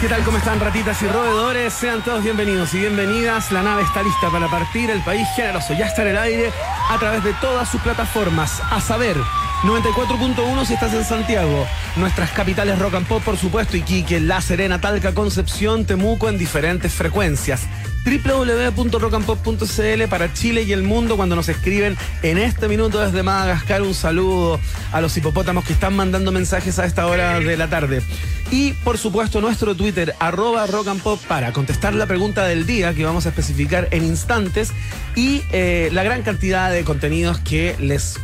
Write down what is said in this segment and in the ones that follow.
¿Qué tal? ¿Cómo están ratitas y roedores? Sean todos bienvenidos y bienvenidas. La nave está lista para partir. El país generoso ya está en el aire a través de todas sus plataformas. A saber, 94.1 si estás en Santiago. Nuestras capitales rock and pop, por supuesto, Iquique, La Serena, Talca, Concepción, Temuco en diferentes frecuencias www.rockandpop.cl para Chile y el mundo cuando nos escriben en este minuto desde Madagascar. Un saludo a los hipopótamos que están mandando mensajes a esta hora de la tarde. Y por supuesto nuestro Twitter, arroba rock and pop, para contestar la pregunta del día que vamos a especificar en instantes y eh, la gran cantidad de contenidos que les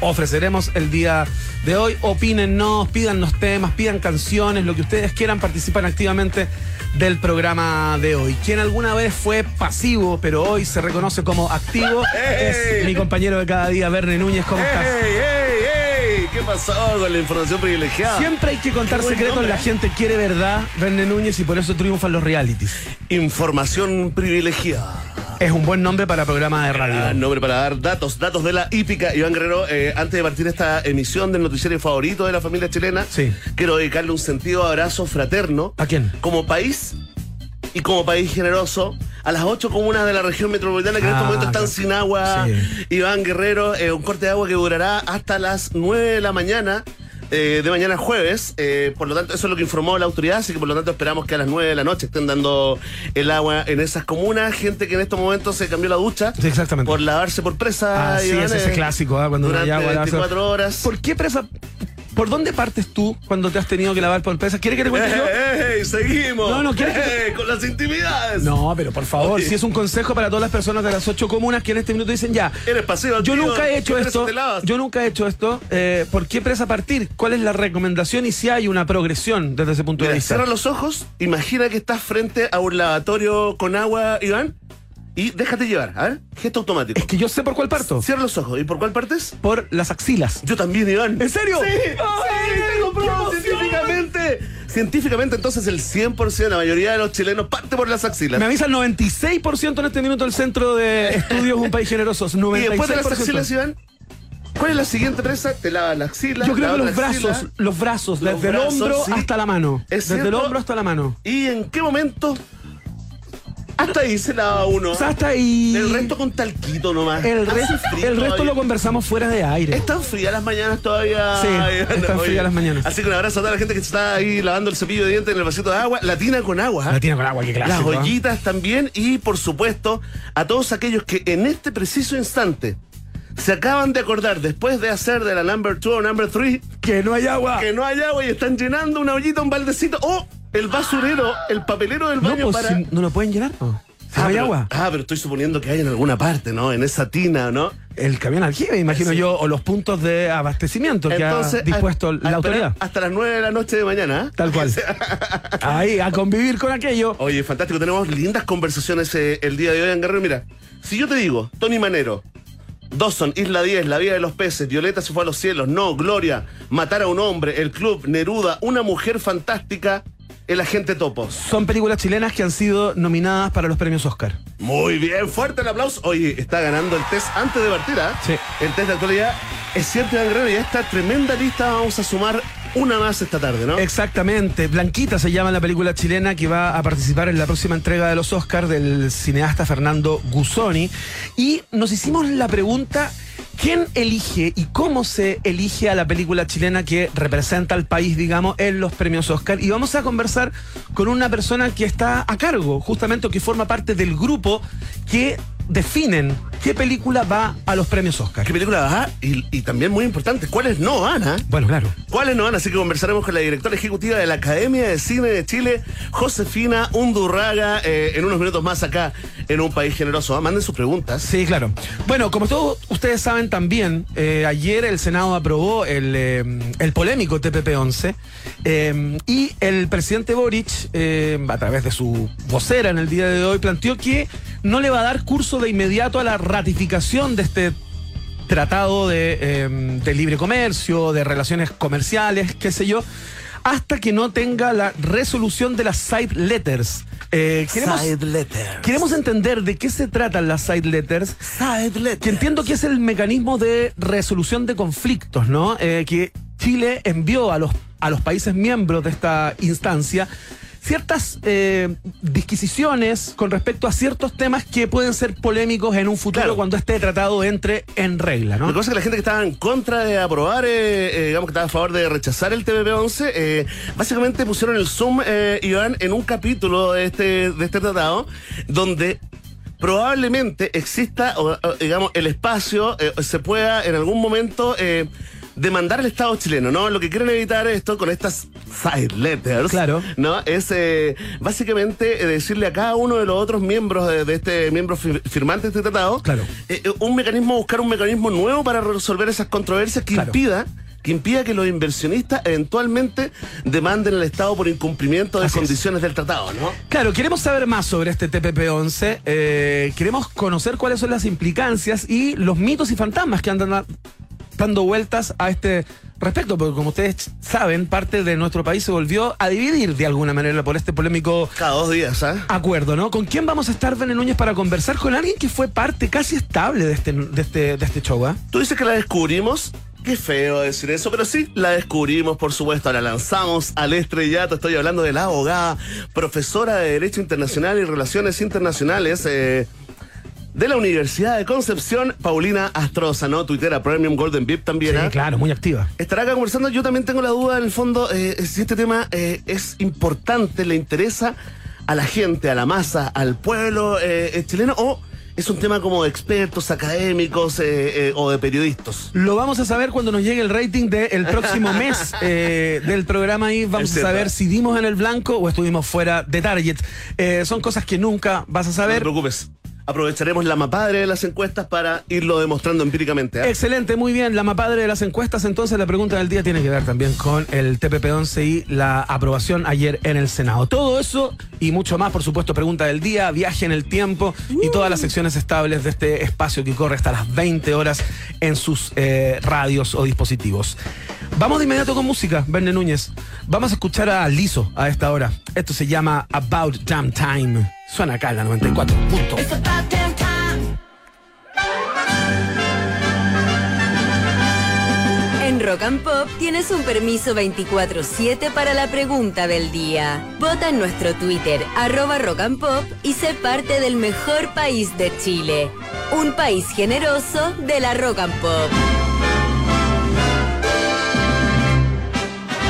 ofreceremos el día de hoy. Opínennos, pídanos temas, pidan canciones, lo que ustedes quieran, participan activamente del programa de hoy. Quien alguna vez fue pasivo, pero hoy se reconoce como activo, es mi compañero de cada día, Verne Núñez. ¿Cómo estás? ¿Qué pasó con la información privilegiada? Siempre hay que contar secretos, la gente quiere verdad, Verne Núñez, y por eso triunfan los realities. Información privilegiada. Es un buen nombre para programa de radio. nombre para dar datos, datos de la hípica. Iván Guerrero, eh, antes de partir esta emisión del noticiero favorito de la familia chilena, sí. quiero dedicarle un sentido abrazo fraterno. ¿A quién? Como país y como país generoso a las ocho comunas de la región metropolitana que en estos ah, momentos están sin agua. Iván Guerrero, eh, un corte de agua que durará hasta las nueve de la mañana. Eh, de mañana jueves. Eh, por lo tanto, eso es lo que informó la autoridad, así que por lo tanto esperamos que a las 9 de la noche estén dando el agua en esas comunas. Gente que en estos momentos se cambió la ducha. exactamente. Por lavarse por presa. Ah, sí, es ese clásico, cuando durante agua. 24 horas. ¿Por qué presa? ¿Por dónde partes tú cuando te has tenido que lavar por presa? ¿Quieres que te cuente yo? ¡Ey, seguimos! No, no, ¿quieres Con las intimidades. No, pero por favor, si es un consejo para todas las personas de las ocho comunas que en este minuto dicen ya. Eres pasivo. Yo nunca he hecho esto. Yo nunca he hecho esto. Eh, ¿Por qué presa partir? ¿Cuál es la recomendación y si hay una progresión desde ese punto de vista? Cierra los ojos, imagina que estás frente a un lavatorio con agua, Iván y déjate llevar, a ver, gesto automático. Es que yo sé por cuál parto. Cierra los ojos. ¿Y por cuál partes? Por las axilas. Yo también, Iván. ¿En serio? Sí, sí, tengo pruebas científicamente. Científicamente, entonces el 100%, la mayoría de los chilenos parte por las axilas. Me avisa el 96% en este minuto del Centro de Estudios Un País Generoso. 96%. Y después de las axilas, Iván, ¿Cuál es la siguiente presa? Te lava la axila. Yo creo que los brazos, los brazos, desde el hombro hasta la mano. desde el hombro hasta la mano. ¿Y en qué momento hasta ahí se lava uno. O sea, hasta ahí. El resto con talquito nomás. El, el resto lo conversamos fuera de aire. Están frías las mañanas todavía. Sí, están frías las mañanas. Así que un abrazo a toda la gente que está ahí lavando el cepillo de dientes en el vasito de agua. Latina con agua. Latina con agua, qué clásico. Las ollitas también. Y por supuesto, a todos aquellos que en este preciso instante se acaban de acordar después de hacer de la number two o number three que no hay agua. Que no hay agua y están llenando una ollita, un baldecito. ¡Oh! el basurero, el papelero del baño no, pues, para. no lo pueden llenar, ¿no? Ah, hay agua. Ah, pero estoy suponiendo que hay en alguna parte, ¿no? En esa tina, ¿no? El camión aljibe, imagino yo, o los puntos de abastecimiento que ha dispuesto la autoridad. Hasta las 9 de la noche de mañana. ¿eh? Tal cual. Ahí, a convivir con aquello. Oye, fantástico. Tenemos lindas conversaciones eh, el día de hoy en Guerrero. Mira, si yo te digo, Tony Manero, Dawson, Isla 10, La Vida de los Peces, Violeta se fue a los cielos, No, Gloria, Matar a un hombre, El Club, Neruda, Una mujer fantástica, el agente Topo. Son películas chilenas que han sido nominadas para los premios Oscar. Muy bien, fuerte el aplauso. Oye, está ganando el test antes de partir, ¿ah? Sí. El test de actualidad. Es cierto, Guerrero, y a esta tremenda lista vamos a sumar una más esta tarde, ¿no? Exactamente. Blanquita se llama la película chilena que va a participar en la próxima entrega de los Oscars del cineasta Fernando Gusoni. Y nos hicimos la pregunta ¿Quién elige y cómo se elige a la película chilena que representa al país, digamos, en los premios Oscar? Y vamos a conversar con una persona que está a cargo, justamente, que forma parte del grupo que definen qué película va a los premios Oscar. ¿Qué película va? Y, y también muy importante, ¿cuáles no van? Ah? Bueno, claro. ¿Cuáles no van? Así que conversaremos con la directora ejecutiva de la Academia de Cine de Chile, Josefina Undurraga, eh, en unos minutos más acá en Un País Generoso. ¿ah? Manden sus preguntas. Sí, claro. Bueno, como todos ustedes saben también, eh, ayer el Senado aprobó el, eh, el polémico TPP-11 y el presidente Boric, a través de su vocera en el día de hoy, planteó que no le va a dar curso de inmediato a la ratificación de este tratado de, de libre comercio, de relaciones comerciales, qué sé yo, hasta que no tenga la resolución de las side letters. Eh, queremos, side letters. Queremos entender de qué se tratan las side letters. Side letters. Que entiendo que es el mecanismo de resolución de conflictos, ¿no? Eh, que Chile envió a los, a los países miembros de esta instancia ciertas eh, disquisiciones con respecto a ciertos temas que pueden ser polémicos en un futuro cuando este tratado entre en regla, ¿no? Lo que pasa es que la gente que estaba en contra de aprobar, eh, eh, digamos que estaba a favor de rechazar el TPP-11, básicamente pusieron el Zoom, Iván, en un capítulo de este, de este tratado donde probablemente exista, digamos, el espacio, se pueda en algún momento demandar al Estado chileno, ¿no? Lo que quieren evitar esto con estas side letters, claro. ¿no? Es eh, básicamente eh, decirle a cada uno de los otros miembros de, este miembro firmante de este tratado, claro. Eh, un mecanismo, buscar un mecanismo nuevo para resolver esas controversias que impida que impida que los inversionistas eventualmente demanden al Estado por incumplimiento de condiciones del tratado, ¿no? Claro, queremos saber más sobre este TPP-11, queremos conocer cuáles son las implicancias y los mitos y fantasmas que andan dando vueltas a este respecto, porque como ustedes saben, parte de nuestro país se volvió a dividir de alguna manera por este polémico cada dos días, ¿eh? acuerdo, ¿no? ¿Con quién vamos a estar, Bene Núñez, para conversar con alguien que fue parte casi estable de este, de este, de este show? ¿eh? Tú dices que la descubrimos. Qué feo decir eso, pero sí, la descubrimos, por supuesto, la lanzamos al estrellato. Estoy hablando de la abogada, profesora de Derecho Internacional y Relaciones Internacionales, eh, de la Universidad de Concepción, Paulina Astroza, ¿no? Twittera Premium Golden VIP también. Sí, ¿eh? claro, muy activa. Estará acá conversando. Yo también tengo la duda, en el fondo, eh, si este tema eh, es importante, le interesa a la gente, a la masa, al pueblo chileno, o es un tema como de expertos, académicos o de periodistas. Lo vamos a saber cuando nos llegue el rating del próximo mes del programa y vamos a saber si dimos en el blanco o estuvimos fuera de target. son cosas que nunca vas a saber. No te preocupes aprovecharemos la mapadre de las encuestas para irlo demostrando empíricamente. ¿eh? Excelente, muy bien. La mapadre de las encuestas, entonces la pregunta del día tiene que ver también con el TPP-11 y la aprobación ayer en el Senado. Todo eso y mucho más, por supuesto, pregunta del día, viaje en el tiempo y todas las secciones estables de este espacio que corre hasta las 20 horas en sus eh, radios o dispositivos. Vamos de inmediato con música, Verne Núñez. Vamos a escuchar a Lizo a esta hora. Esto se llama About Damn Time. Suena acá en la 94. Punto. En Rock and Pop tienes un permiso 24-7 para la pregunta del día. Vota en nuestro Twitter, arroba Rock and Pop, y sé parte del mejor país de Chile. Un país generoso de la Rock and Pop.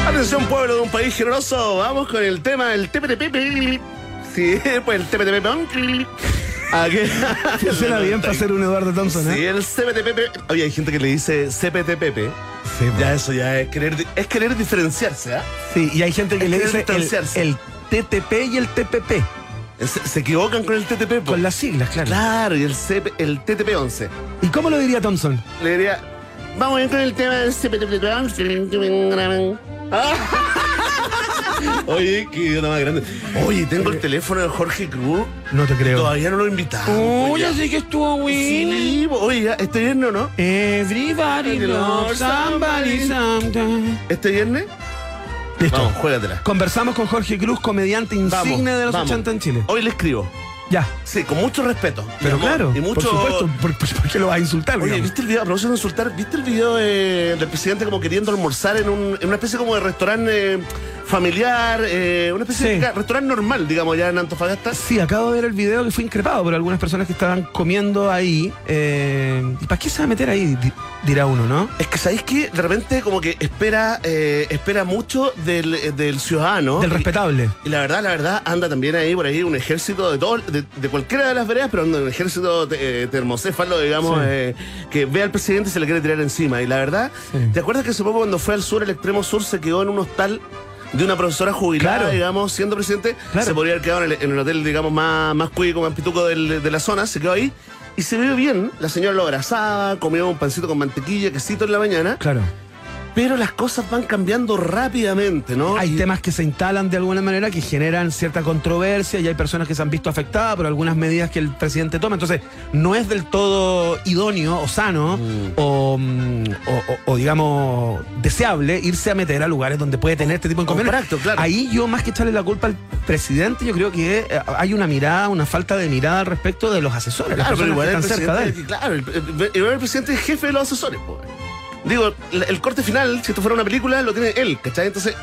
Atención pueblo de un país generoso, vamos con el tema del TPTP. Sí, pues el TPTP. ¿A qué? suena bien para ser un Eduardo Thompson, ¿eh? Sí, el CPTP. Oye, hay gente que le dice CPTPP. Sí, ya eso ya es querer, es querer diferenciarse, ¿ah? Sí, y hay gente que le dice el, TTP y el TPP. Se, equivocan con el TTP. Con las siglas, claro. Claro, y el, CP, el TTP-11. ¿Y cómo lo diría Thompson? Le diría, vamos a ir con el tema del CPTP-11. Oye, qué idiota más grande. Oye, tengo el teléfono de Jorge Cruz. No te creo. Todavía no lo he invitado. Oye, sí que estuvo güey. Sí, oye, ¿este viernes o no? Everybody loves somebody sometime. ¿Este viernes? Listo. Vamos, juégatela. Conversamos con Jorge Cruz, comediante insigne de los 80 en Chile. Hoy le escribo. Ya. Sí, con mucho respeto. Pero claro, y mucho... por supuesto, ¿por, qué lo vas a insultar? Oye, ¿viste el video, a propósito de insultar, ¿viste el video del presidente como queriendo almorzar en, un, en una especie como de restaurante familiar, eh, una especie de restaurante normal, digamos, ya en Antofagasta. Sí, acabo de ver el video que fue increpado por algunas personas que estaban comiendo ahí. Eh, ¿Y para qué se va a meter ahí? Dirá uno, ¿no? Es que sabéis que de repente como que espera, eh, espera mucho del, ciudadano. Del respetable. Y, la verdad, la verdad, anda también ahí por ahí un ejército de todo, de, cualquiera de las veredas, pero un ejército termocéfalo, digamos, que ve al presidente y se le quiere tirar encima. Y la verdad, ¿te acuerdas que hace poco cuando fue al sur, el extremo sur, se quedó en un hostal de una profesora jubilada, digamos, siendo presidente, se podría haber quedado en el, hotel, digamos, más, más cuico, más pituco de la zona, se quedó ahí. Y se vio bien, la señora lo abrazaba, comió un pancito con mantequilla, quesito en la mañana. Claro. Pero las cosas van cambiando rápidamente, ¿no? Hay temas que se instalan de alguna manera que generan cierta controversia y hay personas que se han visto afectadas por algunas medidas que el presidente toma. Entonces, no es del todo idóneo o sano mm. Mm, o, digamos, deseable irse a meter a lugares donde puede tener este tipo de inconvenientes. Claro. Ahí yo, más que echarle la culpa al presidente, yo creo que eh, hay una mirada, una falta de mirada al respecto de los asesores. Claro, pero igual el presidente, claro, el, presidente es jefe de los asesores, pues. Digo, el corte final, si esto fuera una película, lo tiene él, ¿cachai? Entonces,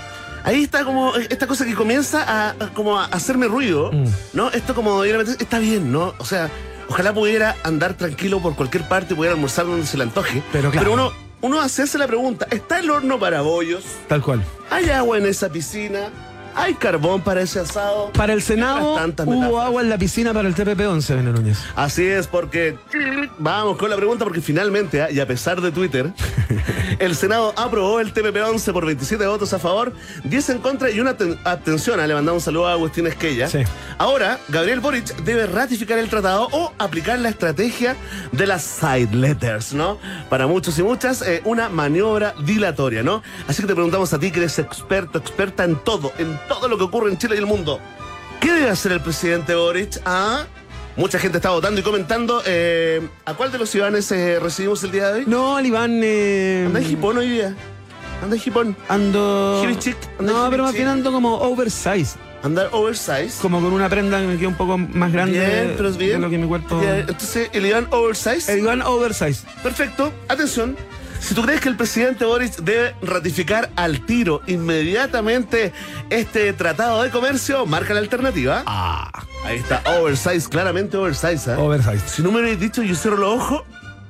Ahí está como esta cosa que comienza a, como a hacerme ruido, Mm. ¿no? Esto como está bien, ¿no? O sea, ojalá pudiera andar tranquilo por cualquier parte, pudiera almorzar donde se le antoje. Pero claro. uno, uno hacerse la pregunta, ¿está el horno para bollos? Tal cual. ¿Hay agua en esa piscina? ¿Hay carbón para ese asado? Para el Senado hubo agua en la piscina para el TPP-11, Bené Núñez. Así es, porque vamos con la pregunta, porque finalmente, ¿ah? y a pesar de Twitter, el Senado aprobó el TPP-11 por 27 votos a favor, 10 en contra y una abstención. Ah, Le mandamos un saludo a Agustín Esquella. Sí. Ahora, Gabriel Boric debe ratificar el tratado o aplicar la estrategia de las side letters, ¿no? Para muchos y muchas, eh, una maniobra dilatoria, ¿no? Así que te preguntamos a ti, que eres experto, experta en todo, en todo lo que ocurre en Chile y el mundo. ¿Qué debe hacer el presidente Boric? Ah, mucha gente está votando y comentando. eh, ¿A cuál de los ciudadanos eh, recibimos el día de hoy? No, el Iván. Eh, Anda en Jipón hoy día. Anda en Jipón. Ando. Anda No, pero más bien ando como oversize. Andar oversize. Como con una prenda que me queda un poco más grande Bien, pero es bien. de lo que mi cuerpo. Entonces, el Iván oversize. El Iván oversize. Perfecto. Atención. Si tú crees que el presidente Boris debe ratificar al tiro inmediatamente este tratado de comercio, marca la alternativa. Ah. Ahí está, oversize, claramente oversize. ¿ah? Oversize. Si no me hubierais dicho, yo cierro los ojos.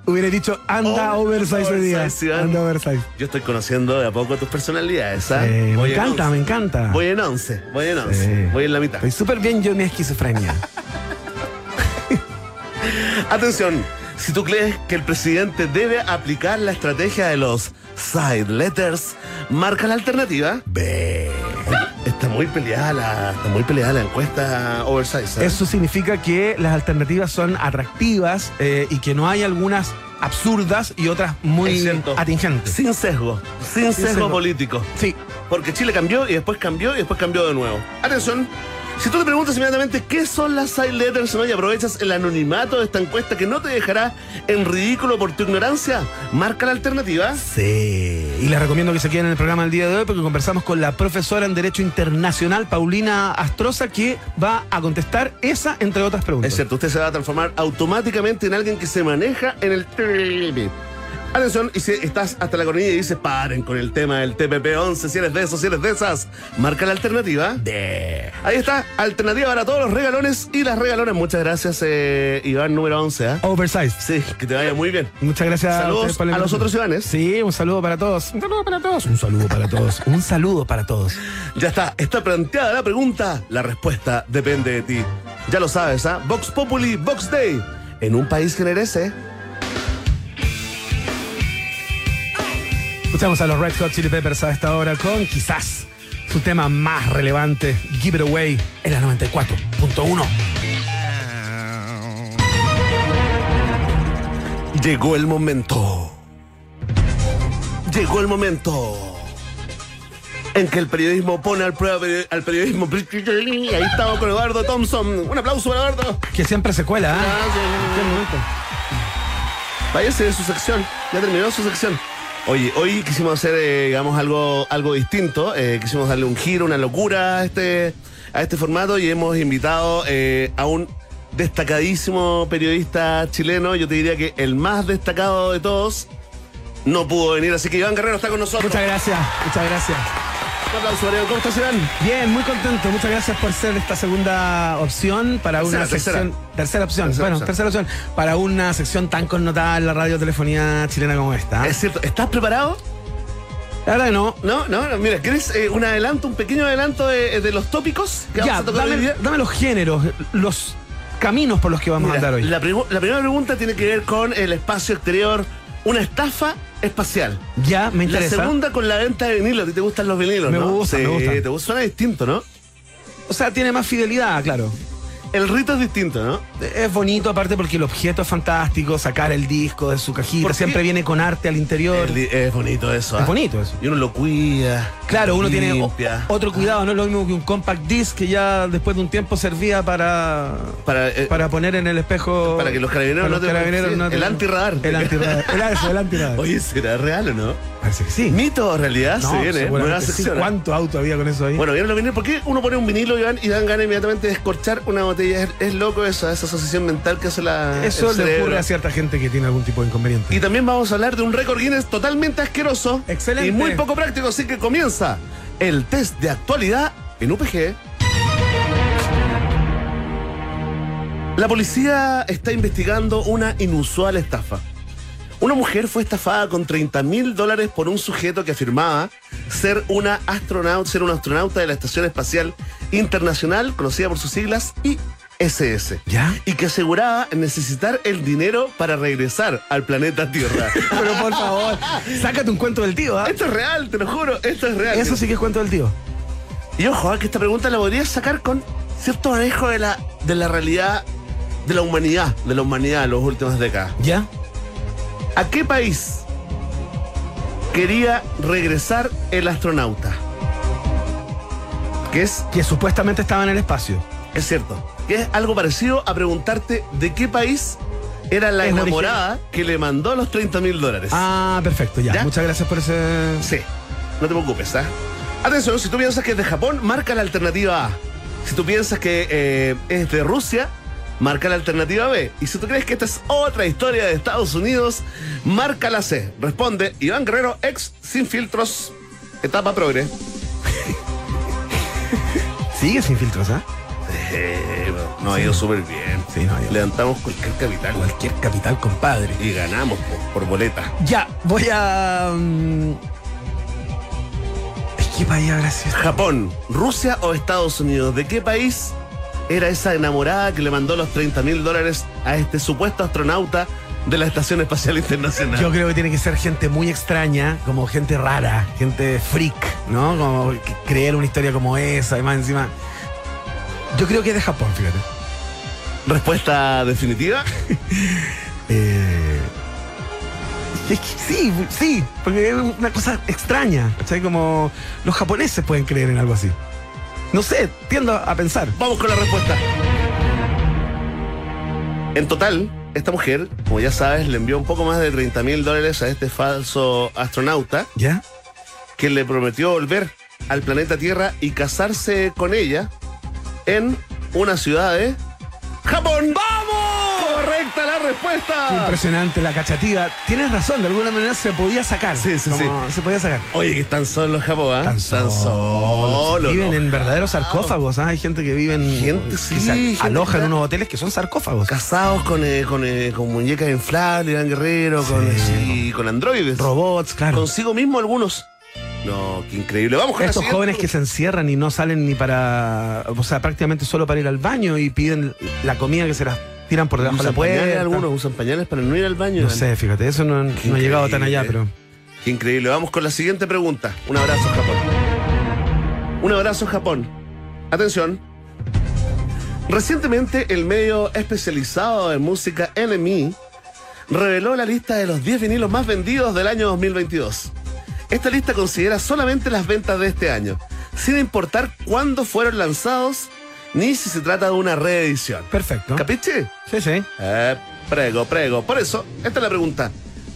Hubiera dicho, anda Oh, oversize hoy día. Iván. Anda oversize. Yo estoy conociendo de a poco tus personalidades. ¿ah? Eh, me en encanta, me encanta. Voy en 11, voy en 11, Sí. voy en la mitad. Estoy súper bien yo en mi esquizofrenia. Atención, si tú crees que el presidente debe aplicar la estrategia de los side letters, marca la alternativa. Ve. Está muy peleada la, está muy peleada la encuesta oversize. ¿eh? Eso significa que las alternativas son atractivas eh, y que no hay algunas absurdas y otras muy atingentes. Sin sesgo, sin, sesgo, sesgo. político. Sí. Porque Chile cambió y después cambió y después cambió de nuevo. Atención, si tú te preguntas inmediatamente qué son las side letters ¿no? y aprovechas el anonimato de esta encuesta que no te dejará en ridículo por tu ignorancia, marca la alternativa. Sí. Y les recomiendo que se queden en el programa del día de hoy porque conversamos con la profesora en Derecho Internacional, Paulina Astroza, que va a contestar esa, entre otras preguntas. Es cierto, usted se va a transformar automáticamente en alguien que se maneja en el. Atención, y si estás hasta la coronilla y dices, paren con el tema del TPP-11, si eres de esos, si eres de esas, marca la alternativa. De. Ahí está, alternativa para todos los regalones y las regalones. Muchas gracias, eh, Iván número 11. ¿ah? Oversize. Sí, que te vaya muy bien. Muchas gracias. Saludos la a los otros Ivanes. Sí, un saludo para todos. Un saludo para todos. Un saludo para todos. Un saludo para todos. Ya está, está planteada la pregunta. La respuesta depende de ti. Ya lo sabes, ¿ah? Vox Populi, Vox Day. En un país que merece. Escuchamos a los Red Hot Chili Peppers a esta hora con quizás su tema más relevante, Give It Away, en la 94.1. Llegó el momento. Llegó el momento. En que el periodismo pone al prueba al periodismo. Ahí estamos con Eduardo Thompson. Un aplauso para Eduardo. Que siempre se cuela, ¿ah? Gracias. ¿En qué momento? Váyase de su sección. Ya terminó su sección. Oye, hoy quisimos hacer, eh, digamos, algo, algo distinto. Eh, quisimos darle un giro, una locura a este, a este formato y hemos invitado eh, a un destacadísimo periodista chileno. Yo te diría que el más destacado de todos no pudo venir, así que Iván Guerrero está con nosotros. Muchas gracias, muchas gracias. Un aplauso. ¿Cómo estás, Iván? Bien, muy contento. Muchas gracias por ser esta segunda opción para una sección. Tercera, opción. Tercera bueno, opción. tercera opción. Para una sección tan connotada en la radiotelefonía chilena como esta. Es cierto, ¿estás preparado? La verdad que no. No, no, no, mira, ¿quieres eh, un adelanto, un pequeño adelanto de, de los tópicos que Ya, vamos a tocar hoy dame, día? dame los géneros, los caminos por los que vamos Mira, a andar hoy. La, la primera pregunta tiene que ver con el espacio exterior, una estafa espacial. Ya, me La interesa. segunda con la venta de vinilos. ¿A ti te gustan los vinilos, Me no? Sí, me gustan. Te gusta, suena distinto, ¿no? O sea, tiene más fidelidad, claro. El rito es distinto, ¿no? Es bonito aparte porque el objeto es fantástico, sacar el disco de su ¿Por cajita, siempre viene con arte al interior. El es bonito eso. Es ¿ah? bonito eso. Y uno lo cuida. Claro, uno tiene o- otro cuidado, no es lo mismo que un compact disc que ya después de un tiempo servía para Para, eh, para poner en el espejo Para que los carabineros para no te- carabineros no te- el antirradar. El antirradar. Era eso, el antirradar. Oye, ¿será real o no? Parece que sí. Mito o realidad No, se viene, ¿eh? sí. sección. ¿Cuánto auto había con eso ahí? Bueno, ¿vieron los vinilos? ¿Por qué uno pone un vinilo, Iván, y dan ganas inmediatamente de escorchar una botella? Es, es loco eso, esa asociación mental que hace la. eso le ocurre a cierta gente que tiene algún tipo de inconveniente. Y también vamos a hablar de un récord Guinness totalmente asqueroso Excelente. y muy poco práctico, así que comienza el test de actualidad en UPG. La policía está investigando una inusual estafa. Una mujer fue estafada con 30 mil dólares por un sujeto que afirmaba ser una astronauta, ser un astronauta de la Estación Espacial Internacional, conocida por sus siglas ISS. ¿Ya? Y que aseguraba necesitar el dinero para regresar al planeta Tierra. Pero por favor, sácate un cuento del tío, ¿ah? esto es real, te lo juro, esto es real. Eso sí que es cuento del tío. Y ojo, ah, que esta pregunta la podrías sacar con cierto manejo de la, de la realidad de la humanidad, de la humanidad en las últimas décadas. ¿Ya? ¿A qué país quería regresar el astronauta? Que es, Que supuestamente estaba en el espacio. es cierto, que es algo parecido a preguntarte de qué país era la Es enamorada que le mandó los 30 mil dólares. Ah, perfecto, ya. ¿Ya? Muchas gracias por ese. Sí, no te preocupes, ¿ah? Atención, si tú piensas que es de Japón, marca la alternativa A. Si tú piensas que eh, es de Rusia, marca la alternativa B. Y si tú crees que esta es otra historia de Estados Unidos, marca la C. Responde Iván Guerrero, ex sin filtros, etapa progre. Sigue sin filtros, ¿ah? Eh, nos ha ido súper bien. Sí, no, yo- Levantamos cualquier capital Cualquier capital, compadre. y ganamos por, por boleta. Ya, voy a. mm, ¿De qué país habrá sido? Japón, Rusia o Estados Unidos. ¿De qué país era esa enamorada que le mandó los 30 mil dólares a este supuesto astronauta de la Estación Espacial Internacional? Yo creo que tiene que ser gente muy extraña, como gente rara, gente freak, ¿no? Como creer una historia como esa, además encima. Yo creo que es de Japón, fíjate. Respuesta definitiva. Eh, es que sí, sí, porque es una cosa extraña, ¿cachai? Como los japoneses pueden creer en algo así. No sé, tiendo a pensar. Vamos con la respuesta. En total, esta mujer, como ya sabes, le envió un poco más de 30 mil dólares a este falso astronauta ¿Ya? que le prometió volver al planeta Tierra y casarse con ella en una ciudad de Japón. ¡Vamos! Correcta la respuesta. Impresionante la cachativa. Tienes razón, de alguna manera se podía sacar. Sí, sí, Como Se podía sacar. Oye, que están solos los Japón, ¿ah? Están solos. Viven ¿no? en verdaderos sarcófagos. ¿ah? Hay gente que vive en. Gente, sí, gente aloja en unos hoteles que son sarcófagos. Casados con, eh, con, eh, con muñecas inflables, Iván Guerrero, con, Sí. sí, con androides. Robots, claro. Consigo mismo algunos. No, qué increíble. Vamos con Estos jóvenes que se encierran y no salen ni para. O sea, prácticamente solo para ir al baño y piden la comida que se las tiran por debajo de la puerta. algunos, usan pañales para no ir al baño. No sé, fíjate, eso no, no ha llegado tan allá, pero. Qué increíble. Vamos con la siguiente pregunta. Un abrazo, Japón. Un abrazo, Japón. Atención. Recientemente, el medio especializado en música NME reveló la lista de los 10 vinilos más vendidos del año 2022. Esta lista considera solamente las ventas de este año, sin importar cuándo fueron lanzados ni si se trata de una reedición. Perfecto. ¿Capiche? Sí, sí. Eh, prego, prego. Por eso, esta es la pregunta.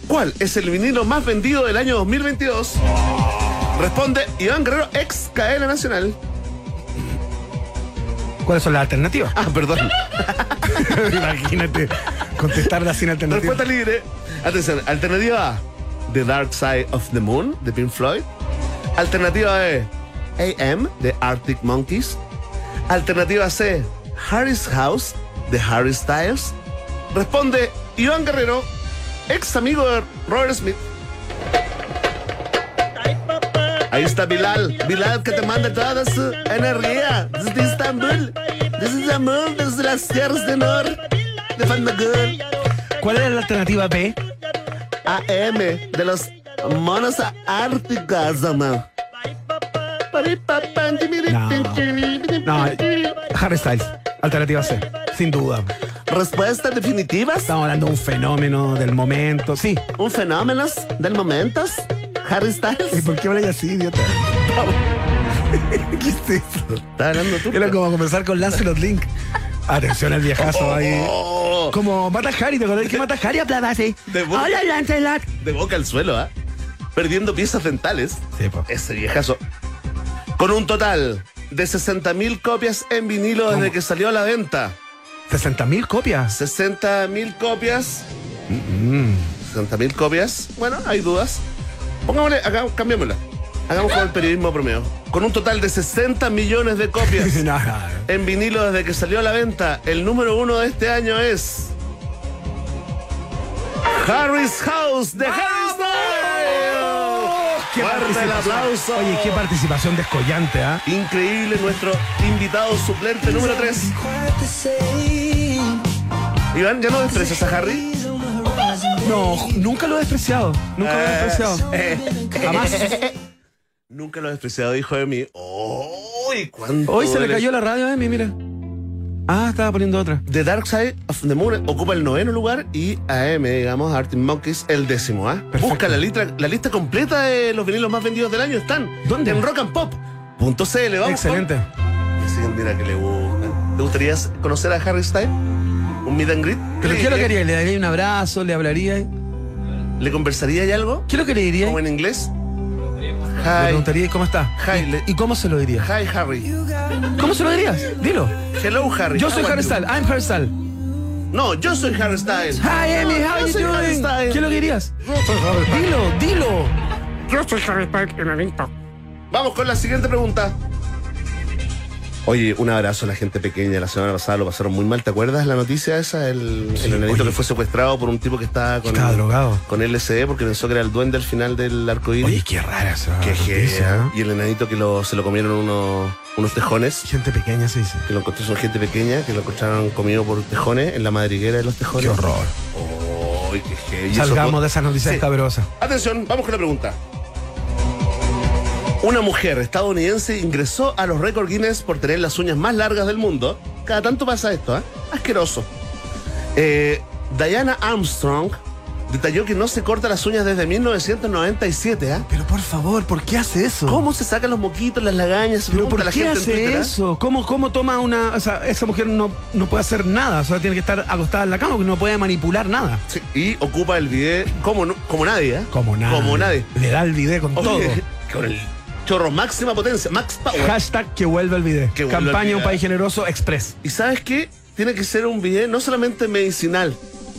¿Cuál es el vinilo más vendido del año 2022? Responde Iván Guerrero, ex cadena nacional. ¿Cuáles son las alternativas? Ah, perdón. Imagínate contestarla sin alternativa. Respuesta libre. Atención, alternativa A, The Dark Side of the Moon, de Pink Floyd. Alternativa B, AM, de Arctic Monkeys. Alternativa C, Harry's House, de Harry Styles. Responde Iván Guerrero, ex amigo de Robert Smith. Ahí está Bilal. Bilal que te manda toda su energía desde Istambul. Desde Istambul, desde las tierras de Nor. De Fandagul. ¿Cuál es la alternativa B? AM de los monos árticos, ¿no? No, Harry Styles. Alternativa C. Sin duda. Respuestas definitivas, Estamos hablando de un fenómeno del momento. Sí. un fenómeno del momento. Harry ¿Y Styles. por qué hablas así, idiota? ¿Qué es eso? Está hablando tú. Era como comenzar con Lancelot Link. Atención al viejazo ahí. Oh, Como mata a Harry, ¿te acordás que mata a Harry? Aplada así. De bo- Hola, Lancelot. de boca al suelo, ¿ah? Perdiendo piezas dentales. Sí, po. Ese viejazo. Con un total de 60.000 copias en vinilo desde ¿Cómo? que salió a la venta. 60.000 copias. 60.000 copias. Mm. 60.000 copias. Bueno, hay dudas. Pongámosle, acá, cambiémosla. Hagamos con el periodismo promedio. Con un total de 60 millones de copias No, no. en vinilo desde que salió a la venta, el número uno de este año es. Harry's House de Harry Styles. ¡Qué Fuerte el aplauso. Oye, qué participación descollante, ¿ah? Increíble nuestro invitado suplente número 3. Iván, ¿ya no desprecias a Harry? No, nunca lo he despreciado. Nunca lo he despreciado. Eh, Jamás. Nunca lo he despreciado, hijo de mí. ¿cuánto Hoy se le cayó la radio a Emi, mira. Ah, estaba poniendo otra. The Dark Side of the Moon ocupa el noveno lugar y AM, digamos, Arctic Monkeys, el décimo. ¿ah? Perfecto. Busca la lista, la lista completa de los vinilos más vendidos del año. Están ¿Dónde? en rock and pop.cl. Vamos Excelente. Sí, mira que le gusta. ¿Te gustaría conocer a Harry Styles? ¿Un meet and greet? ¿Pero le, qué lo le- quería? ¿Le daría un abrazo? ¿Le hablaría? ¿Le conversaría y algo? ¿Qué es lo que le diría? ¿Como en inglés? Le Hi, preguntaría cómo está. Hi, ¿Y, le- y cómo se lo diría? hi Harry. ¿Cómo se lo dirías? Dilo. Hello Harry. Yo soy are Harry? Styles. I'm Harry Styles. No, yo soy Harry Styles. Hi, Amy. How Yo you soy Harry doing? Styles. ¿Qué lo dirías? Dilo, dilo. Yo soy Harry Styles en el. Vamos con la siguiente pregunta. Oye, un abrazo a la gente pequeña. La semana pasada lo pasaron muy mal. ¿Te acuerdas la noticia esa? El, el enanito oye. que fue secuestrado por un tipo que estaba con, Estaba drogado. con LSD porque pensó que era el duende al final del arco Oye, iris. qué rara esa Qué noticia. ¿eh? Y el enanito que lo, se lo comieron unos, unos tejones. Gente pequeña, sí, sí. Que lo encontró son gente pequeña, que lo encontraron comido por tejones en la madriguera de los tejones. Qué horror. Ay, qué eso Salgamos de esas noticias Sí. Atención, vamos con la pregunta. Una mujer estadounidense ingresó a los récords Guinness por tener las uñas más largas del mundo. Cada tanto pasa esto, ¿eh? Asqueroso. Eh, Diana Armstrong detalló que no se corta las uñas desde 1997, ¿ah? Pero por favor, ¿por qué hace eso? ¿Cómo se sacan los moquitos, las lagañas? ¿Pero por la qué gente en hace Twitter, ¿ah? eso? ¿Cómo, ¿Cómo toma una.? O sea, esa mujer no, no puede hacer nada. O sea, tiene que estar acostada en la cama porque no puede manipular nada. Sí, y ocupa el video como, como nadie, ¿eh? Como nada. Como nadie. Le da el video con todo. Con el chorro máxima potencia, max power. Hashtag que vuelva el video. Que vuelva el Campaña video. Un País Generoso Express. Y sabes qué? Tiene que ser un video no solamente medicinal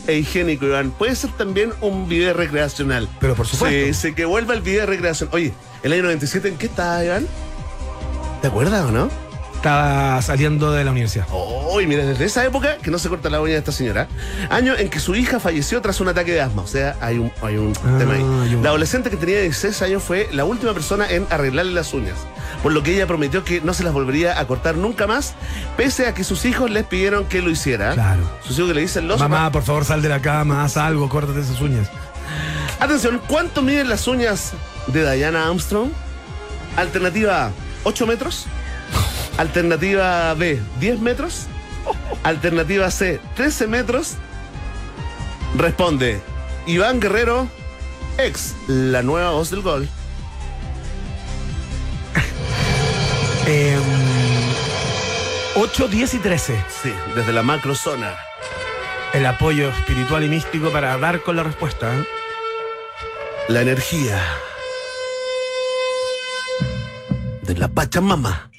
e higiénico, Iván. Puede ser también un video recreacional. Pero por supuesto. Sí, sí, que vuelva el video de recreación. Oye, el año 97, ¿en qué estaba, Iván? ¿Te acuerdas o no? Estaba saliendo de la universidad. Oh, y mira, desde esa época que no se corta la uña de esta señora. Año en que su hija falleció tras un ataque de asma. O sea, hay un, hay un Ah, tema ahí. La adolescente que tenía 16 años fue la última persona en arreglarle las uñas. Por lo que ella prometió que no se las volvería a cortar nunca más, pese a que sus hijos les pidieron que lo hiciera. Claro. Sus hijos que le dicen los Mamá, por favor, sal de la cama, haz algo, córtate esas uñas. Atención, ¿cuánto miden las uñas de Diana Armstrong? Alternativa A, 8 metros. Alternativa B, 10 metros. Alternativa C, 13 metros. Responde Iván Guerrero, ex la nueva voz del gol. Eh, 8, 10 y 13. Sí, desde la macrozona. El apoyo espiritual y místico para dar con la respuesta. ¿eh? La energía de la Pachamama.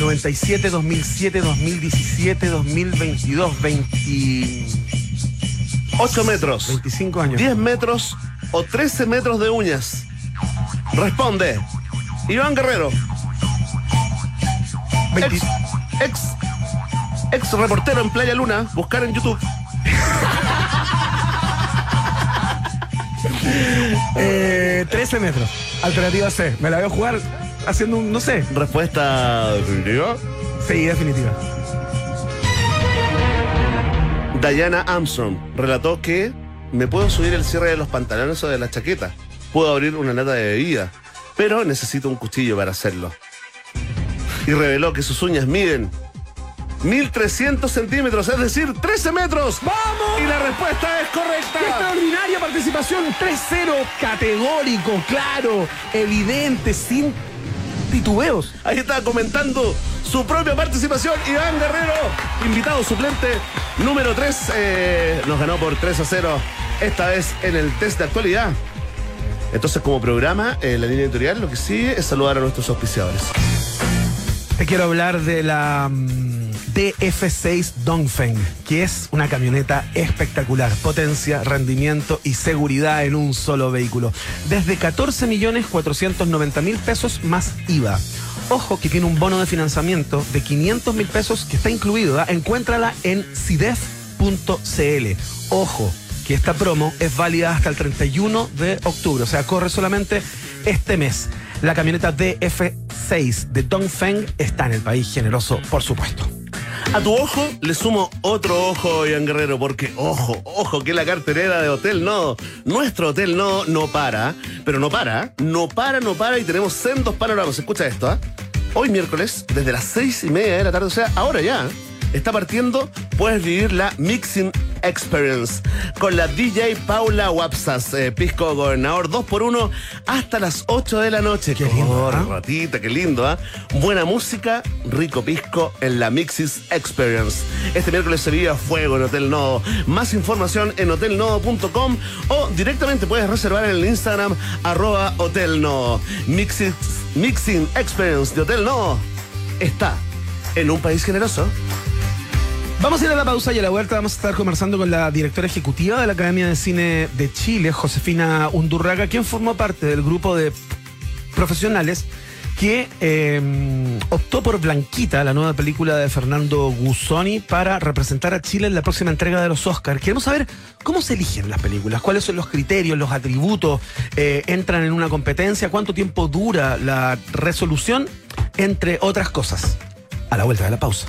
97, 2007, 2017, 2022, 20, 8 metros. 25 años. 10 metros o 13 metros de uñas? Responde. Iván Guerrero, 20 ex, ex, ex reportero en Playa Luna, buscar en YouTube. eh, 13 metros. Alternativa C. Me la veo jugar haciendo un, no sé. Respuesta definitiva. Sí, definitiva. Diana Armstrong relató que me puedo subir el cierre de los pantalones o de la chaqueta. Puedo abrir una lata de bebida, pero necesito un cuchillo para hacerlo. Y reveló que sus uñas miden 1300 centímetros, es decir, 13 metros. ¡Vamos! Y la respuesta es ¡Qué correcta. extraordinaria participación! 3-0, categórico, claro, evidente, sin titubeos. Ahí está comentando su propia participación. Iván Guerrero, invitado suplente número 3, nos ganó por 3 a 0, esta vez en el test de actualidad. Entonces, como programa, eh, la línea editorial, lo que sigue es saludar a nuestros auspiciadores. Te quiero hablar de la, mm, DF6 Dongfeng, que es una camioneta espectacular, potencia, rendimiento y seguridad en un solo vehículo. Desde 14 millones 490 mil pesos más IVA. Ojo que tiene un bono de financiamiento de 500 mil pesos que está incluido. ¿da? Encuéntrala en CIDEF.cl. Ojo que esta promo es válida hasta el 31 de octubre, o sea, corre solamente este mes. La camioneta DF6 de Dongfeng está en el país generoso, por supuesto. A tu ojo le sumo otro ojo, Ian Guerrero, porque ojo, ojo, que la carterera de Hotel Nodo, nuestro Hotel Nodo no para, pero no para, no para, no para y tenemos sendos panoramas. Escucha esto, ¿ah? Hoy miércoles, desde las seis y media de la tarde, o sea, ahora ya, está partiendo, puedes vivir la Mixing Experience con la DJ Paula Wapsas, eh, Pisco Gobernador 2x1 hasta las 8 de la noche. Qué lindo, Corre, ¿ah? ratita, qué lindo, ¿ah? Buena música, rico pisco en la Mixis Experience. Este miércoles se vive a fuego en Hotel Nodo. Más información en hotelnodo.com o directamente puedes reservar en el Instagram arroba Hotel Nodo. Mixis, Mixing Experience de Hotel Nodo está en un país generoso. Vamos a ir a la pausa y a la vuelta vamos a estar conversando con la directora ejecutiva de la Academia de Cine de Chile, Josefina Undurraga, quien formó parte del grupo de profesionales que eh, optó por Blanquita, la nueva película de Fernando Gusoni, para representar a Chile en la próxima entrega de los Oscars. Queremos saber cómo se eligen las películas, cuáles son los criterios, los atributos, eh, entran en una competencia, cuánto tiempo dura la resolución, entre otras cosas. A la vuelta de la pausa.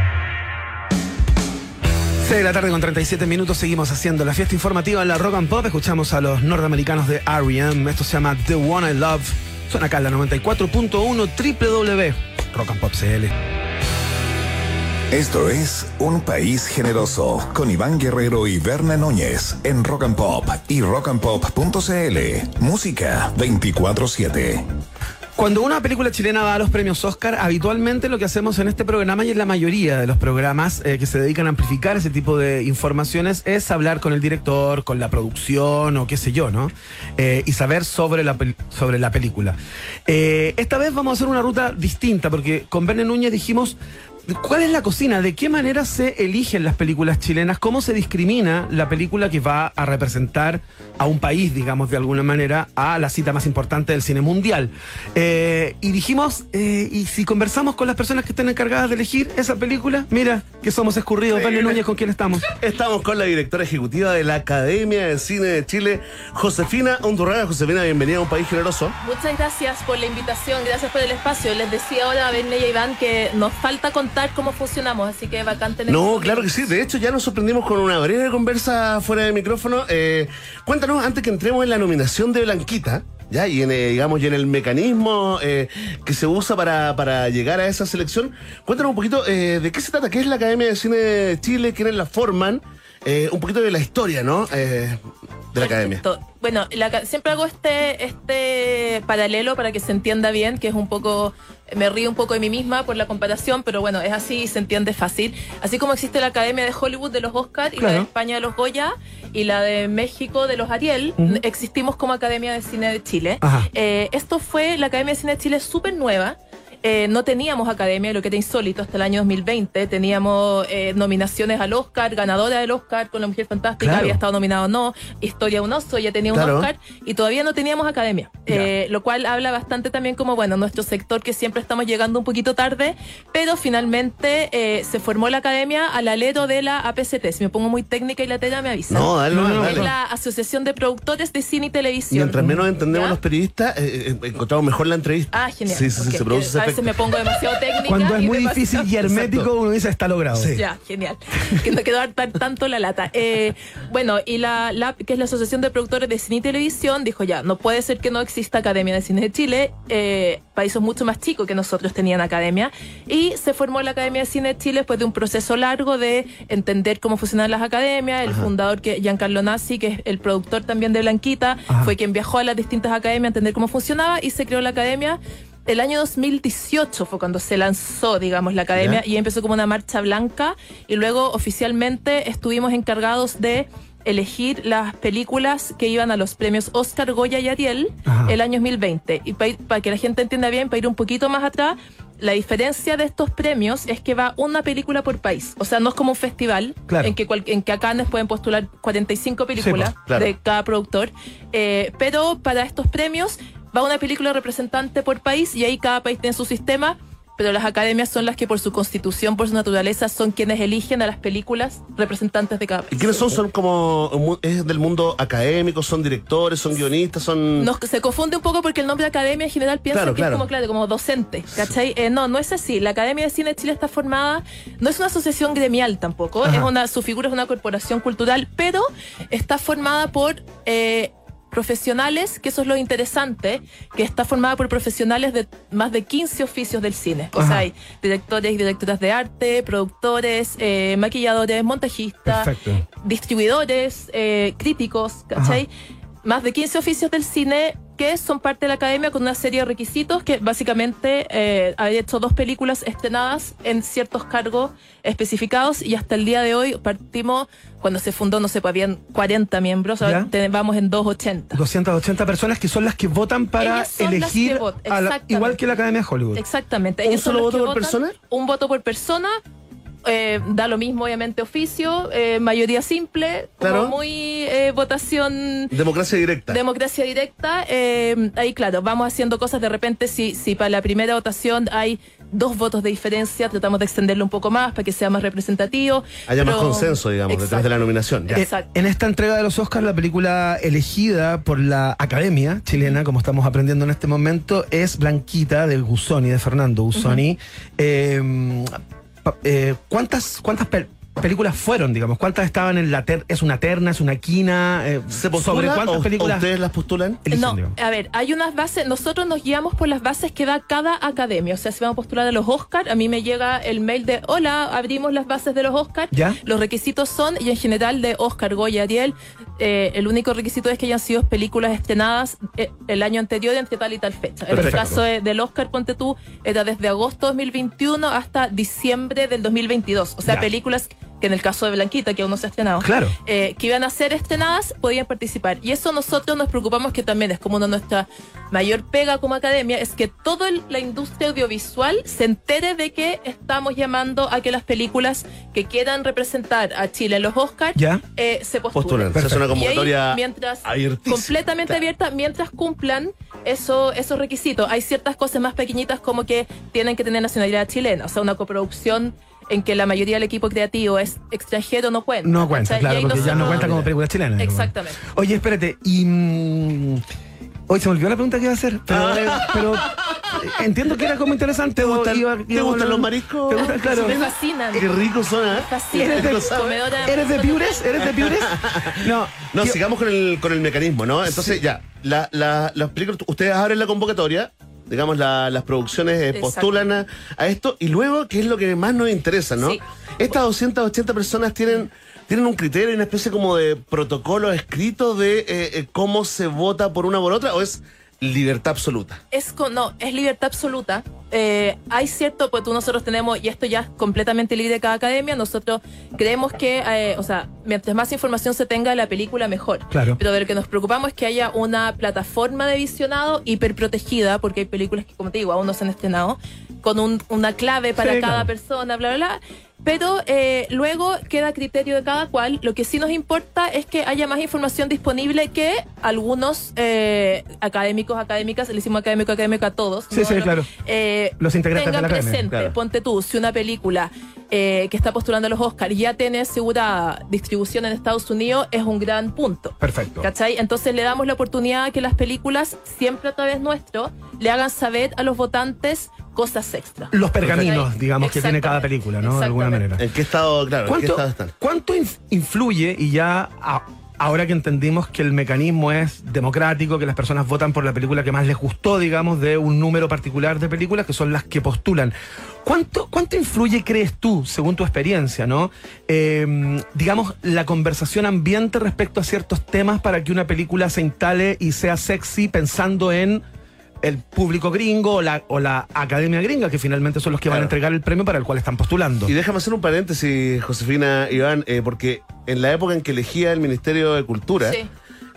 6 de la tarde con 37 minutos seguimos haciendo la fiesta informativa en la Rock and Pop. Escuchamos a los norteamericanos de R.E.M. Esto se llama The One I Love. Suena acá en la 94.1 www.rockandpop.cl. Esto es Un País Generoso con Iván Guerrero y Berna Núñez en Rock and Pop y rockandpop.cl. Música 24-7. Cuando una película chilena va a los premios Oscar, habitualmente lo que hacemos en este programa y en la mayoría de los programas eh, que se dedican a amplificar ese tipo de informaciones es hablar con el director, con la producción o qué sé yo, ¿no? Eh, y saber sobre la, sobre la película. Eh, esta vez vamos a hacer una ruta distinta porque con Verne Núñez dijimos ¿Cuál es la cocina? ¿De qué manera se eligen las películas chilenas? ¿Cómo se discrimina la película que va a representar a un país, digamos, de alguna manera, a la cita más importante del cine mundial? Eh, y dijimos, eh, ¿y si conversamos con las personas que están encargadas de elegir esa película? Mira, que somos escurridos. Verne Núñez, ¿con quién estamos? Estamos con la directora ejecutiva de la Academia de Cine de Chile, Josefina Undurraga. Josefina, bienvenida a un país generoso. Muchas gracias por la invitación, gracias por el espacio. Les decía ahora a Berna y a Iván que nos falta contar cómo funcionamos, así que bacán tener No, claro que sí. De hecho, ya nos sorprendimos con una breve conversa fuera de micrófono. Eh, cuéntanos, antes que entremos en la nominación de Blanquita, ya, y en, eh, digamos, y en el mecanismo eh, que se usa para, para llegar a esa selección, cuéntanos un poquito eh, de qué se trata, qué es la Academia de Cine de Chile, quiénes la forman, eh, un poquito de la historia, ¿no? Eh, de la Academia. Bueno, la siempre hago este, este paralelo para que se entienda bien, que es un poco, me río un poco de mí misma por la comparación, pero bueno, es así y se entiende fácil. Así como existe la Academia de Hollywood de los Oscar y la de. España de los Goya y la de México de los Ariel, existimos como Academia de Cine de Chile. Eh, esto fue la Academia de Cine de Chile súper nueva. Eh, no teníamos academia, lo que era insólito hasta el año 2020. Teníamos eh, nominaciones al Oscar, ganadora del Oscar con La Mujer Fantástica, Claro. había estado nominado o no. Historia de un oso, ya tenía un Claro. Oscar y todavía no teníamos academia. Eh, lo cual habla bastante también como, bueno, nuestro sector que siempre estamos llegando un poquito tarde, pero finalmente eh, se formó la academia al alero de la APCT. Si me pongo muy técnica y la tela me avisa. No, dale, No, no. Es la Asociación de Productores de Cine y Televisión. Mientras menos entendemos ¿Ya? los periodistas, eh, eh, encontramos mejor la entrevista. Ah, genial. Sí, sí, sí, Ok, se produce sabes veces me pongo demasiado técnica. Cuando es y muy difícil y hermético, Exacto. uno dice está logrado. Sí. Ya, genial. Que no quedó hartar tanto la lata. Eh, bueno, y la, la- que es la Asociación de Productores de Cine y Televisión, dijo ya, no puede ser que no exista Academia de Cine de Chile. Eh, países mucho más chicos que nosotros tenían academia. Y se formó la Academia de Cine de Chile después de un proceso largo de entender cómo funcionan las academias. El fundador, que Giancarlo Nassi, que es el productor también de Blanquita, Ajá. fue quien viajó a las distintas academias a entender cómo funcionaba y se creó la academia. El año 2018 fue cuando se lanzó, digamos, la academia y empezó como una marcha blanca y luego oficialmente estuvimos encargados de elegir las películas que iban a los premios Oscar, Goya y Ariel Ajá. el año 2020. Y para que la gente entienda bien, para ir un poquito más atrás, la diferencia de estos premios es que va una película por país. O sea, no es como un festival Claro. en que cual- en que a Cannes pueden postular 45 películas pues, claro. de cada productor. Eh, pero para estos premios va una película representante por país y ahí cada país tiene su sistema. Pero las academias son las que por su constitución, por su naturaleza, son quienes eligen a las películas representantes de cada ¿Y país. quiénes son? Son como. Es del mundo académico, son directores, son guionistas, son. Nos, se confunde un poco porque el nombre de academia en general piensa Claro, que claro. es como, claro, como docente, ¿cachai? Eh, no, no es así. La Academia de Cine de Chile está formada, no es una asociación gremial tampoco, Ajá. es una, su figura es una corporación cultural, pero está formada por eh, profesionales, que eso es lo interesante, que está formada por profesionales de más de 15 oficios del cine. O Ajá. sea, hay directores y directoras de arte, productores, eh, maquilladores, montajistas, Perfecto. distribuidores, eh, críticos, ¿cachai? Más de 15 oficios del cine que son parte de la academia con una serie de requisitos que básicamente eh, ha hecho dos películas estrenadas en ciertos cargos especificados y hasta el día de hoy partimos, cuando se fundó, no sé, pues habían 40 miembros, ahora vamos en 280. 280 personas que son las que votan para elegir, que votan, a la- exactamente. igual que la Academia de Hollywood. Exactamente. ¿Un solo voto por votan. persona? Un voto por persona. Eh, da lo mismo, obviamente, oficio, eh, mayoría simple, como Claro. muy eh, votación Democracia directa. Democracia directa, eh, ahí claro, vamos haciendo cosas de repente, si, si para la primera votación hay dos votos de diferencia, tratamos de extenderlo un poco más para que sea más representativo. Haya más consenso, digamos, detrás de la nominación. Ya. Exacto. En esta entrega de los Oscars, la película elegida por la Academia chilena, como estamos aprendiendo en este momento, es Blanquita de Gusoni, de Fernando Gusoni. Eh, eh, ¿Cuántas, cuántas películas fueron, digamos? ¿Cuántas estaban en la ter ¿Es una terna, es una quina? Eh, ¿Se postula ¿Sobre cuántas o- películas ustedes las postulan? eligen, No, digamos? a ver, hay unas bases, nosotros nos guiamos por las bases que da cada academia. O sea, si vamos a postular a los Oscar, a mí me llega el mail de, hola, abrimos las bases de los Oscar. ¿Ya? Los requisitos son, y en general de Oscar, Goya, Ariel, eh, el único requisito es que hayan sido películas estrenadas eh, el año anterior entre tal y tal fecha. En el caso de- del Oscar, ponte tú, era desde agosto 2021 hasta diciembre del 2022. O sea, Ya. películas que en el caso de Blanquita, que aún no se ha estrenado Claro. eh, que iban a ser estrenadas podían participar. Y eso nosotros nos preocupamos que también es como una de nuestra mayor pega como academia, es que toda el- la industria audiovisual se entere de que estamos llamando a que las películas que quieran representar a Chile en los Oscars ¿Ya? eh, se postulen. Postulan. Se hace una Y ahí, convocatoria mientras completamente abierta, mientras cumplan eso, esos requisitos. Hay ciertas cosas más pequeñitas como que tienen que tener nacionalidad chilena, o sea, una coproducción en que la mayoría del equipo creativo es extranjero no cuenta. No cuenta, claro, porque ya no cuenta como película chilena. Exactamente. Oye, espérate, y. mm, Hoy se me olvidó la pregunta que iba a hacer, pero, eh, pero, eh, entiendo que era como interesante. ¿Te gustan, iba- ¿te iba a gustan hablar- los mariscos? ¿Te gustan? Claro. Me fascinan. Qué rico son, ¿eh? Me fascinan. ¿Eres de- ¿Eres de Piures? ¿Eres de Piures? No. No, yo- sigamos con el, con el mecanismo, ¿no? Entonces, ya, la, la, las películas, ustedes abren la convocatoria, digamos, la- las producciones eh, postulan a, a esto, y luego, ¿qué es lo que más nos interesa, no? Sí. Estas 280 personas tienen, tienen un criterio, una especie como de protocolo escrito de eh, eh, cómo se vota por una por otra, o es libertad absoluta. Es con, no, es libertad absoluta. Eh, hay cierto, pues tú nosotros tenemos, y esto ya es completamente libre de cada academia, nosotros creemos que, eh, o sea, mientras más información se tenga de la película, mejor. Claro. Pero de lo que nos preocupamos es que haya una plataforma de visionado hiperprotegida, porque hay películas que, como te digo, aún no se han estrenado, con un- una clave para Sí, cada claro. persona, bla, bla, bla. Pero eh, luego queda a criterio de cada cual. Lo que sí nos importa es que haya más información disponible que algunos eh, académicos, académicas, le hicimos académico, académico a todos. Sí, sí, claro. eh, Los integrantes de tengan la academia, presente, claro. ponte tú, si una película eh, que está postulando a los Oscars ya tiene asegurada distribución en Estados Unidos, es un gran punto. Perfecto. ¿Cachai? Entonces le damos la oportunidad a que las películas, siempre a través nuestro, le hagan saber a los votantes cosas extra. Los pergaminos, digamos, que tiene cada película, ¿no? De alguna manera. ¿En qué estado, claro, en qué ¿Cuánto, estado están? cuánto inf- influye, y ya a- ahora que entendimos que el mecanismo es democrático, que las personas votan por la película que más les gustó, digamos, de un número particular de películas, que son las que postulan, ¿cuánto, cuánto influye, crees tú, según tu experiencia, ¿no? Eh, digamos, la conversación ambiente respecto a ciertos temas para que una película se instale y sea sexy pensando en el público gringo o la, o la academia gringa, que finalmente son los que van a entregar el premio para el cual están postulando. Y déjame hacer un paréntesis, Josefina Iván, eh, porque en la época en que elegía el Ministerio de Cultura, Sí.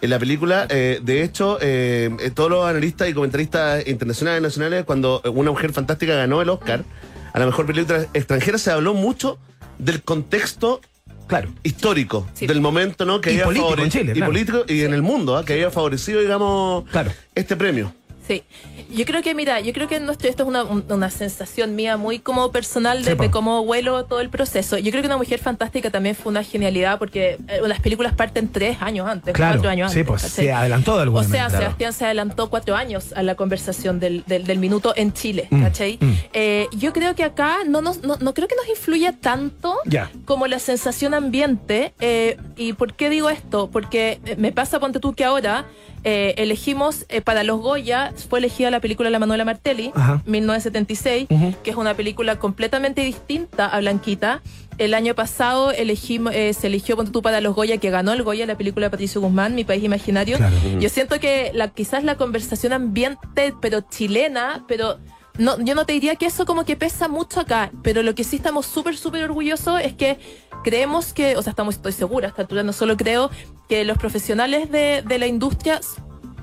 en la película, eh, de hecho, eh, todos los analistas y comentaristas internacionales y nacionales, cuando una mujer fantástica ganó el Oscar a la mejor película extranjera, se habló mucho del contexto Claro. histórico Sí. del momento, ¿no? Que Y había político favore- en Chile, y claro. político y en el mundo, ¿ah? que había favorecido, digamos, Claro. este premio. Sí, yo creo que, mira, yo creo que nuestro, esto es una, un- una sensación mía muy como personal de, Sí, po. de cómo huelo todo el proceso. Yo creo que Una Mujer Fantástica también fue una genialidad porque eh, las películas parten tres años antes, Claro, cuatro años sí, antes. pues se adelantó de alguna O sea, manera. Sebastián se adelantó cuatro años a la conversación del, del, del minuto en Chile, Mm, ¿cachai? mm. Eh, yo creo que acá no, nos, no, no creo que nos influya tanto Ya. como la sensación ambiente. eh, ¿Y por qué digo esto? Porque eh, me pasa, ponte tú, que ahora eh, elegimos eh, para los Goya, fue elegida la película La Manuela Martelli, Ajá. 1976, Ujú. que es una película completamente distinta a Blanquita. El año pasado elegimos, eh, se eligió, ponte tú, para los Goya, que ganó el Goya, la película de Patricio Guzmán, Mi País Imaginario. Claro. Yo siento que la, quizás la conversación ambiente, pero chilena, pero no, yo no te diría que eso como que pesa mucho acá, pero lo que sí estamos súper, súper orgullosos es que creemos que, o sea, estamos, estoy segura, a esta altura no solo creo, que los profesionales de, de la industria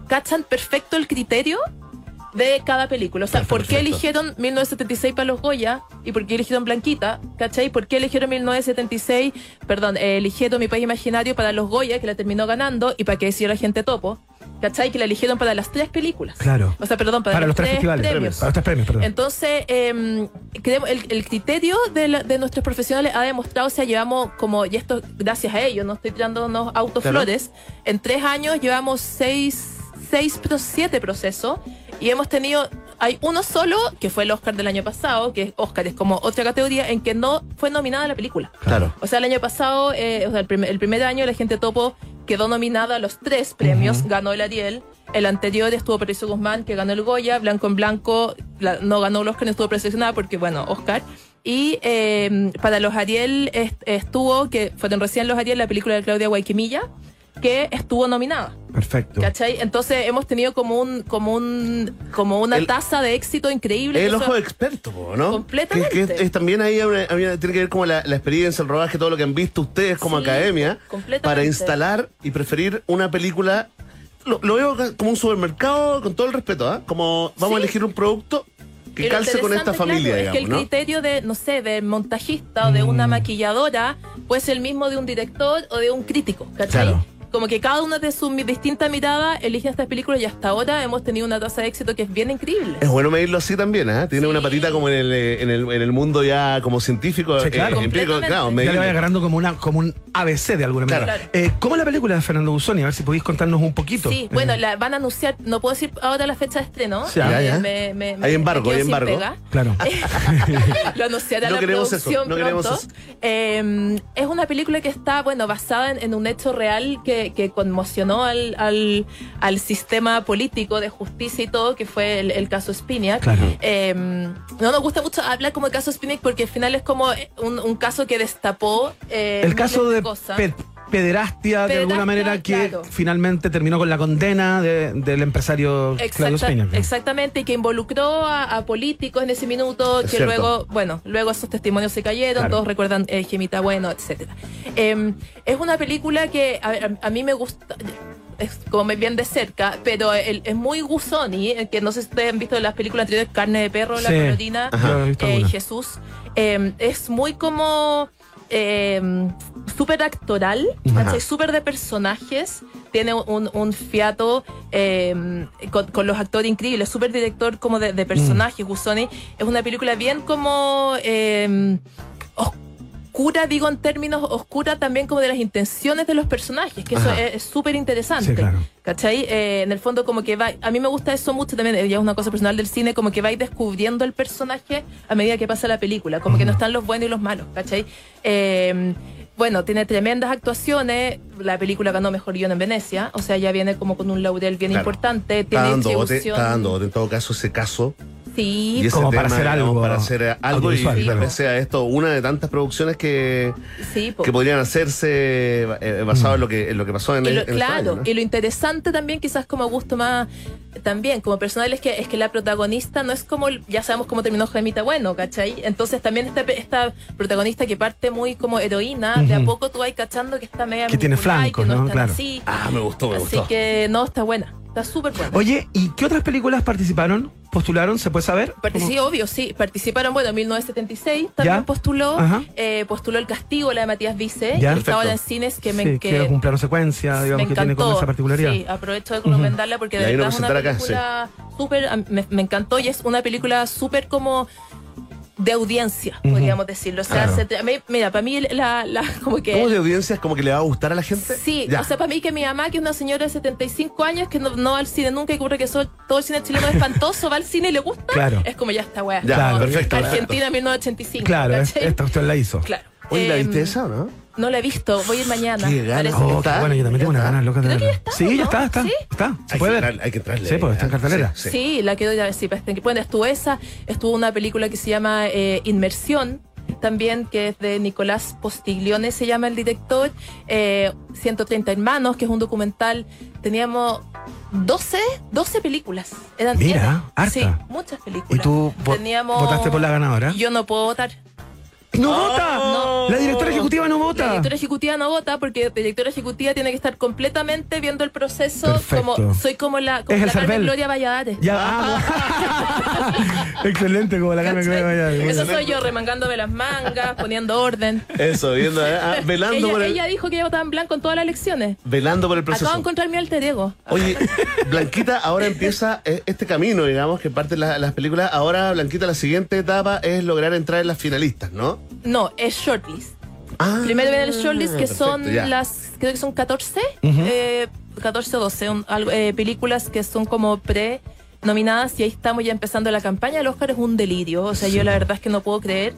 cachan perfecto el criterio de cada película. O sea, ¿por qué eligieron 1976 para los Goya? ¿Y por qué eligieron Blanquita? ¿Cachai? ¿Por qué eligieron 1976? Perdón, eh, eligieron Mi País Imaginario para los Goya, que la terminó ganando, y para que decía la gente topo. ¿Cachai? Que la eligieron para las tres películas. Claro. O sea, perdón, para, Para los tres festivales. premios. Para los tres premios, perdón. Entonces, eh, creemos- el, el criterio de, la- de nuestros profesionales ha demostrado, o sea, llevamos como, y esto gracias a ellos, no estoy tirándonos autoflores, en tres años llevamos seis, seis, siete procesos y hemos tenido, hay uno solo, que fue el Oscar del año pasado, que es Oscar, es como otra categoría en que no fue nominada la película. Claro. O sea, el año pasado, eh, o sea, el, primer, el primer año la gente topo quedó nominada a los tres premios, ganó el Ariel. El anterior estuvo Patricio Guzmán, que ganó el Goya, Blanco en Blanco, la- no ganó el Oscar, no estuvo preseleccionada porque, bueno, Oscar. Y eh, para los Ariel est- estuvo, que fueron recién los Ariel, la película de Claudia Guayquimilla, que estuvo nominada. Perfecto. ¿Cachai? Entonces hemos tenido como un, como un, como una El- tasa de éxito increíble. El ojo experto, ¿no? Completamente. Que, que es, es también ahí una- una- tiene que ver como la, la experiencia, el rodaje, todo lo que han visto ustedes como Sí, academia para instalar y preferir una película. Lo, lo veo como un supermercado, con todo el respeto, ¿ah? Como vamos a elegir un producto que calce con esta familia, claro, Es que el digamos, ¿no? criterio de, no sé, de montajista o de Mm. una maquilladora puede ser el mismo de un director o de un crítico, ¿cachai? Claro. Como que cada una de sus mi- distintas miradas elige estas películas y hasta ahora hemos tenido una tasa de éxito que es bien increíble. Es bueno medirlo así también, ¿ah? Tiene Sí. una patita como en el, eh, en el, en el mundo ya como científico, Sí, claro. eh, empírico, Completamente. claro, Ya le vaya agarrando como, una, como un ABC de alguna manera. Claro. Eh, ¿Cómo es la película de Fernando Busoni? A ver si podéis contarnos un poquito. Sí, Eh, bueno, la van a anunciar, no puedo decir ahora la fecha de estreno. Sí, ya, eh, ya. me- me- me- Hay embargo, hay embargo. Claro. lo anunciará No la queremos eso, producción no queremos pronto. eso. Eh, es una película que está, bueno, basada en, en un hecho real que, que conmocionó al, al, al sistema político de justicia y todo, que fue el, el caso Spiniak. Claro. Eh, no nos gusta mucho hablar como de caso Spiniak porque al final es como un, un caso que destapó eh, El caso de cosas. pe- pederastia, de alguna manera, que claro. finalmente terminó con la condena de- del empresario Claudio Exacta- Speña. exactamente, y que involucró a, a políticos en ese minuto, Es que cierto. luego, bueno, luego esos testimonios se cayeron, Claro. todos recuerdan eh, Gemita Bueno, etcétera. Eh, es una película que a, mí me gusta, es como me bien de cerca, pero el- es muy Gusoni, eh, que no sé si ustedes han visto las películas anteriores, Carne de Perro, La Sí. Visto eh. Jesús. Eh, es muy como eh, súper actoral, súper de personajes. Tiene un, un fiato eh, con, con los actores increíbles, súper director como de, de personajes. Gusoni es una película bien como eh, oscura, digo en términos oscura también como de las intenciones de los personajes, que eso Ajá. es es súper interesante. Sí, claro. ¿Cachai? Eh, en el fondo como que va, a mí me gusta eso mucho también, eh, ya es una cosa personal del cine, como que vais descubriendo el personaje a medida que pasa la película, como que no están los buenos y los malos, ¿cachai? Eh, bueno, tiene tremendas actuaciones, la película ganó mejor guion en Venecia, o sea, ya viene como con un laurel bien Claro. importante, Está tiene dando, bote, está dando bote en todo caso ese caso. Sí, Como para hacer algo Para hacer eh, algo y tal vez sea esto una de tantas producciones que, sí, que podrían hacerse eh, basado en, lo que, en lo que pasó en, Y el, lo- en claro, y lo interesante también, quizás como gusto más también como personal, es que es que la protagonista no es como, ya sabemos cómo terminó Jaimita Bueno, ¿cachai? Entonces también esta, esta protagonista que parte muy como heroína, de a poco tú vas cachando que está media Que tiene flancos, no, Claro. así. Ah, me gustó, me Así gustó. que no, está buena, está súper buena. Oye, ¿y qué otras películas participaron? ¿Postularon? ¿Se puede saber? Sí, obvio, sí. Participaron, bueno, en 1976 también Ya. postuló. Eh, postuló El Castigo, la de Matías Vice. Ya. que ahora en cines que me sí, que, es un plano secuencia, digamos, me que tiene como encantó. esa particularidad. Sí, aprovecho de recomendarla porque de verdad es una película súper, a- me, me encantó y es una película súper como de audiencia, podríamos decirlo. O sea, Claro. se mí- mira, para mí la, la como que... ¿Cómo de audiencia es como que le va a gustar a la gente? Sí, Ya. o sea, para mí que mi mamá, que es una señora de 75 años, que no, no va al cine nunca y ocurre que so- todo el cine chileno es espantoso, va al cine y le gusta, Claro. es como ya está, weá. Ya, como perfecto, Argentina 1985. Claro, esta cuestión la hizo. Claro. Oye, ¿la Em, viste esa o no? No la he visto, voy a ir mañana. Qué ganas. Oh, bueno, yo también tengo una ¿Ya está? ganas loca de Creo que verla. ya está, Sí, ya ¿no? está, está. ¿Sí? Está, se Hay puede que, ver. entrar- hay que entrarle. Sí, pues está en cartelera. Sí, sí. Sí, la quiero ir a ver. Sí, pues, bueno, estuvo esa, estuvo una película que se llama eh, Inmersión, también, que es de Nicolás Postiglione, se llama el director. Eh, 130 Hermanos, que es un documental. Teníamos 12, 12 películas. Eran Mira, eran- harta. Sí, muchas películas. ¿Y tú vo- Teníamos, votaste por la ganadora? Yo no puedo votar. ¡No vota! No. La directora ejecutiva no La vota. directora ejecutiva no vota porque la directora ejecutiva tiene que estar completamente viendo el proceso. Perfecto. Como, soy como la, como la Carmen. Gloria Valladares. Ya, ah, Excelente, como la que me vaya. Eso soy yo, remangándome las mangas, poniendo orden. Eso, viendo, eh, ah, velando, ella, por el, ella dijo que ella votaba en blanco en todas las elecciones. velando por el proceso. Acabo de encontrar mi alter ego. Oye, Blanquita, ahora empieza eh, este camino, digamos, que parte la- las películas. Ahora, Blanquita, la siguiente etapa es lograr entrar en las finalistas, ¿no? No, es shortlist. Ah, Primero viene el shortlist, que perfecto, son ya. las, creo que son 14, eh, 14 o 12, un- algo, eh, películas que son como pre nominadas y ahí estamos ya empezando la campaña. El Oscar es un delirio, o sea, yo la verdad es que no puedo creer,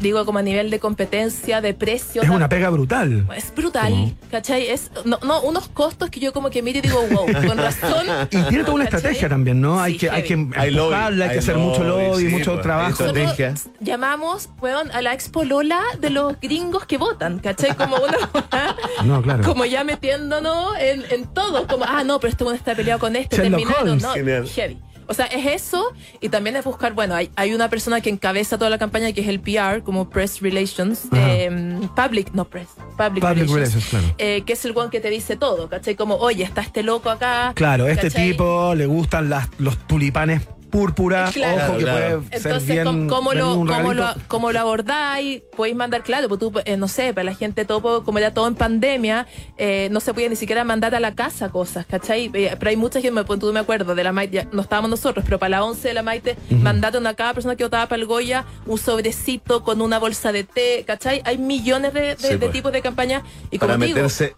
digo como a nivel de competencia, de precio. Es una pega brutal. Es brutal, ¿cachai? Es, no, no, unos costos que yo como que miro y digo, wow, con razón. Y tiene toda una ¿cachai? estrategia también, ¿no? hay Sí, que, hay que. Hay lobby, hay que hacer mucho lobby, sí, mucho pues, trabajo. Estrategia. llamamos, weón, a la Expo Lola de los gringos que votan, ¿cachai? Como una No, claro. como ya metiéndonos en, en todo, como, ah, no, pero este bueno está peleado con este, Sherlock terminaron, Holmes. no, Genial. heavy. O sea, es eso y también es buscar, bueno, hay, hay una persona que encabeza toda la campaña que es el PR, como Press Relations, eh, Public, no Press, Public, Public Relations, Relations, claro. eh, que es el one que te dice todo, ¿cachai? Como, oye, está este loco acá. Claro, este ¿cachai? tipo le gustan las, los tulipanes púrpura. Claro. Ojo que Claro. puede ser Entonces, bien. ¿cómo, lo, cómo, lo, cómo lo abordáis? Podéis mandar, claro, pues tú, eh, no sé, para la gente todo, como era todo en pandemia, eh, no se podía ni siquiera mandar a la casa cosas, ¿cachai? Eh, Pero hay mucha gente, me, tú me acuerdo, de la Maite, ya no estábamos nosotros, pero para la 11 de la Maite, mandaron a cada persona que votaba para el Goya un sobrecito con una bolsa de té, ¿cachai? Hay millones de, de- Sí, de pues. tipos de campañas y como Para digo, meterse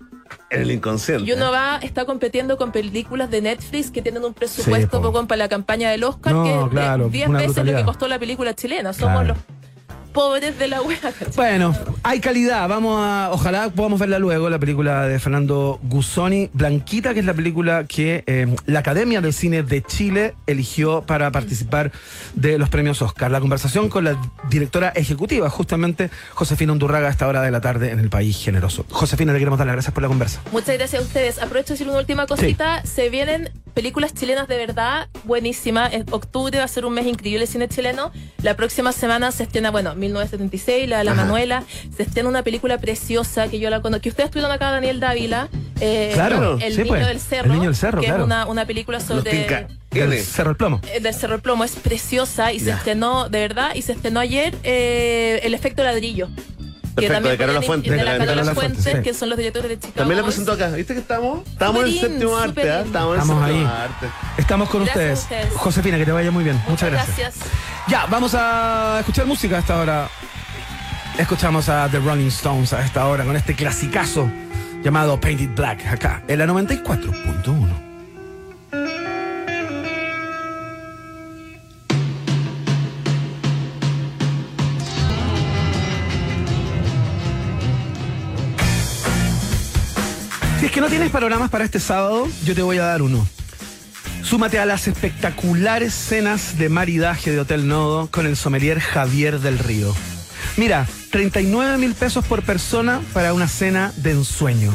en el inconsciente. y uno va, está compitiendo con películas de Netflix que tienen un presupuesto Sí, poco para la campaña del Oscar No, que es de claro, 10 una veces lo que costó la película chilena. Somos Claro. los pobres de la wea. Bueno, hay calidad. Vamos a, ojalá podamos verla luego, la película de Fernando Gusoni, Blanquita, que es la película que eh, la Academia del Cine de Chile eligió para participar de los premios Oscar. La conversación con la directora ejecutiva, justamente Josefina Undurraga, a esta hora de la tarde en el País Generoso. Josefina, le queremos dar las gracias por la conversa. Muchas gracias a ustedes. Aprovecho de decir una última cosita. Se vienen películas chilenas de verdad buenísimas. En octubre va a ser un mes increíble cine chileno. La próxima semana se estrena, bueno, 1976, la de la Ajá. Manuela. Se estrena una película preciosa que yo la conozco. Que ustedes estuvieron acá, Daniel Dávila. eh, Claro, El sí, Niño pues. del Cerro. El Niño del Cerro, que claro. es una, una película sobre. Del. Cerro el Plomo. Eh, del Cerro del Plomo es preciosa y se estrenó, de verdad, y se estrenó ayer eh, El efecto ladrillo. Perfecto, de Carola Fuentes. De, De la Carola Carola Fuentes, Fuentes, sí. que son los directores de Chicago. También la presentó acá. ¿Viste que estamos? Estamos en el séptimo arte, súper ¿ah? in. Estamos en el Estamos séptimo ahí. arte. Estamos con a ustedes. ustedes. Josefina, que te vaya muy bien. Muchas, Muchas gracias. gracias. Ya, vamos a escuchar música hasta ahora. Escuchamos a The Rolling Stones a esta hora con este clasicazo llamado Painted Black acá en la 94.1. tienes panoramas para este sábado, yo te voy a dar uno. Súmate a las espectaculares cenas de maridaje de Hotel Nodo con el sommelier Javier del Río. Mira, 39 mil pesos por persona para una cena de ensueño.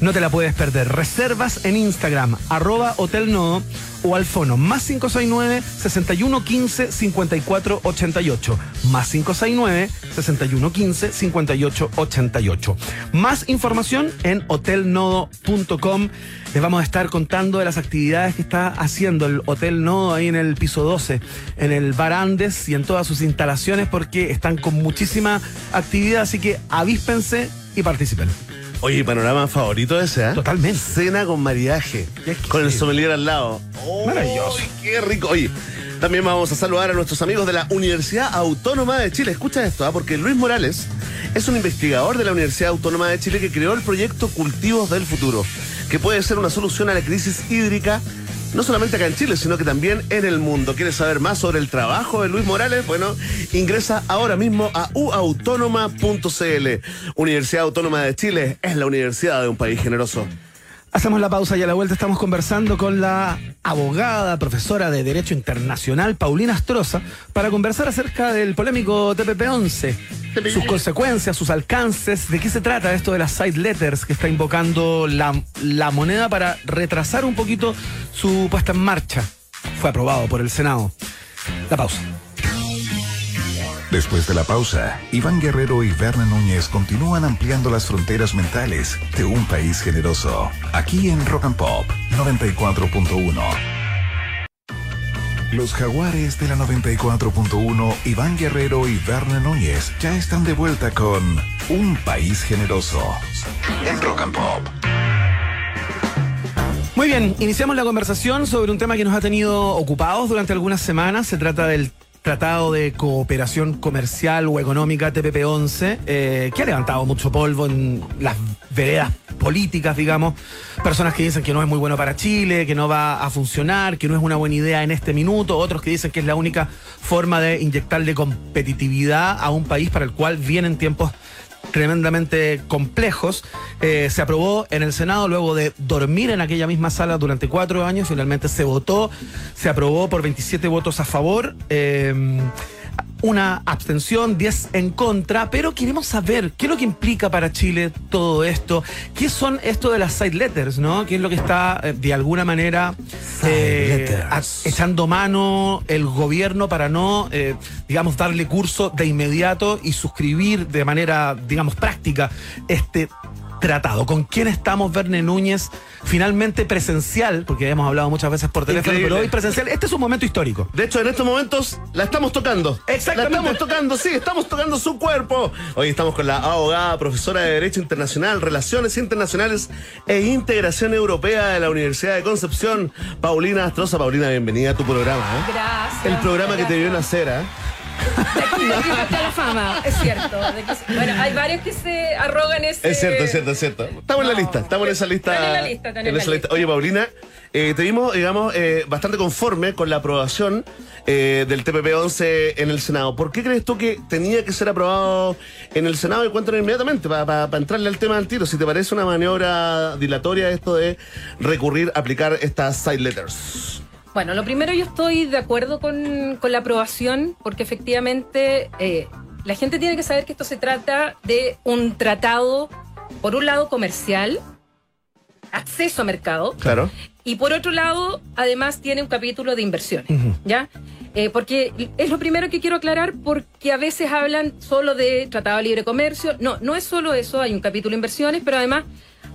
No te la puedes perder. Reservas en Instagram, arroba Hotel Nodo o al fono. Más 569 6115 5488 más 569 6115 5888 más información en hotelnodo.com les vamos a estar contando de las actividades que está haciendo el Hotel Nodo ahí en el piso 12 en el Bar Andes y en todas sus instalaciones porque están con muchísima actividad. Así que avíspense y participen Oye, panorama favorito ese, ¿eh? Totalmente. Cena con maridaje. Con el sommelier al lado. Maravilloso. qué rico. Oye, también vamos a saludar a nuestros amigos de la Universidad Autónoma de Chile. Escucha esto, ¿ah? porque Luis Morales es un investigador de la Universidad Autónoma de Chile que creó el proyecto Cultivos del Futuro, que puede ser una solución a la crisis hídrica no solamente acá en Chile, sino que también en el mundo. ¿Quieres saber más sobre el trabajo de Luis Morales? Bueno, ingresa ahora mismo a uautónoma.cl. Universidad Autónoma de Chile es la universidad de un país generoso. Hacemos la pausa y a la vuelta estamos conversando con la abogada, profesora de Derecho Internacional, Paulina Astroza, para conversar acerca del polémico TPP-11, sus consecuencias, sus alcances, de qué se trata esto de las side letters que está invocando la, la moneda para retrasar un poquito su puesta en marcha. Fue aprobado por el Senado. La pausa. Después de la pausa, Iván Guerrero y Berna Núñez continúan ampliando las fronteras mentales de un país generoso. Aquí en Rock and Pop 94.1. Los jaguares de la 94.1, Iván Guerrero y Berna Núñez ya están de vuelta con Un País Generoso en Rock and Pop. Muy bien, iniciamos la conversación sobre un tema que nos ha tenido ocupados durante algunas semanas. Se trata del Tratado de Cooperación Comercial o Económica TPP-11, eh, que ha levantado mucho polvo en las veredas políticas, digamos. Personas que dicen que no es muy bueno para Chile, que no va a funcionar, que no es una buena idea en este minuto. Otros que dicen que es la única forma de inyectarle competitividad a un país para el cual vienen tiempos tremendamente complejos. Eh, se aprobó en el Senado luego de dormir en aquella misma sala durante cuatro años. Finalmente se votó, se aprobó por 27 votos a favor. Eh, una abstención, 10 en contra, pero queremos saber qué es lo que implica para Chile todo esto, qué son esto de las side letters, ¿no? ¿Qué es lo que está eh, de alguna manera eh, echando mano el gobierno para no, eh, digamos, darle curso de inmediato y suscribir de manera, digamos, práctica este tratado? ¿Con quién estamos, Verne Núñez? Finalmente presencial, porque hemos hablado muchas veces por teléfono, Increíble. pero hoy presencial. Este es un momento histórico. De hecho, en estos momentos la estamos tocando. Exactamente. La estamos tocando, sí, estamos tocando su cuerpo. Hoy estamos con la abogada, profesora de Derecho Internacional, Relaciones Internacionales e Integración Europea de la Universidad de Concepción, Paulina Astroza. Paulina, bienvenida a tu programa. ¿eh? Gracias. El programa que te vio nacer, ¿eh? De aquí, de aquí la fama, es cierto. de que- bueno, hay varios que se arrogan ese. Es cierto, es cierto, es cierto. Estamos en la lista, estamos en esa lista. Están en la lista, están en la esa lista. Oye, Paulina, eh, te vimos, digamos, eh, bastante conforme con la aprobación eh, del TPP-11 en el Senado. ¿Por qué crees tú que tenía que ser aprobado en el Senado? Y cuéntanos inmediatamente, para entrarle al tema al tiro, si te parece una maniobra dilatoria esto de recurrir a aplicar estas side letters. Bueno, lo primero yo estoy de acuerdo con, con la aprobación porque efectivamente eh, la gente tiene que saber que esto se trata de un tratado, por un lado comercial, acceso a mercado, Claro. y por otro lado, además tiene un capítulo de inversiones, ¿ya? Eh, porque es lo primero que quiero aclarar, porque a veces hablan solo de tratado de libre comercio. No, no es solo eso, hay un capítulo de inversiones, pero además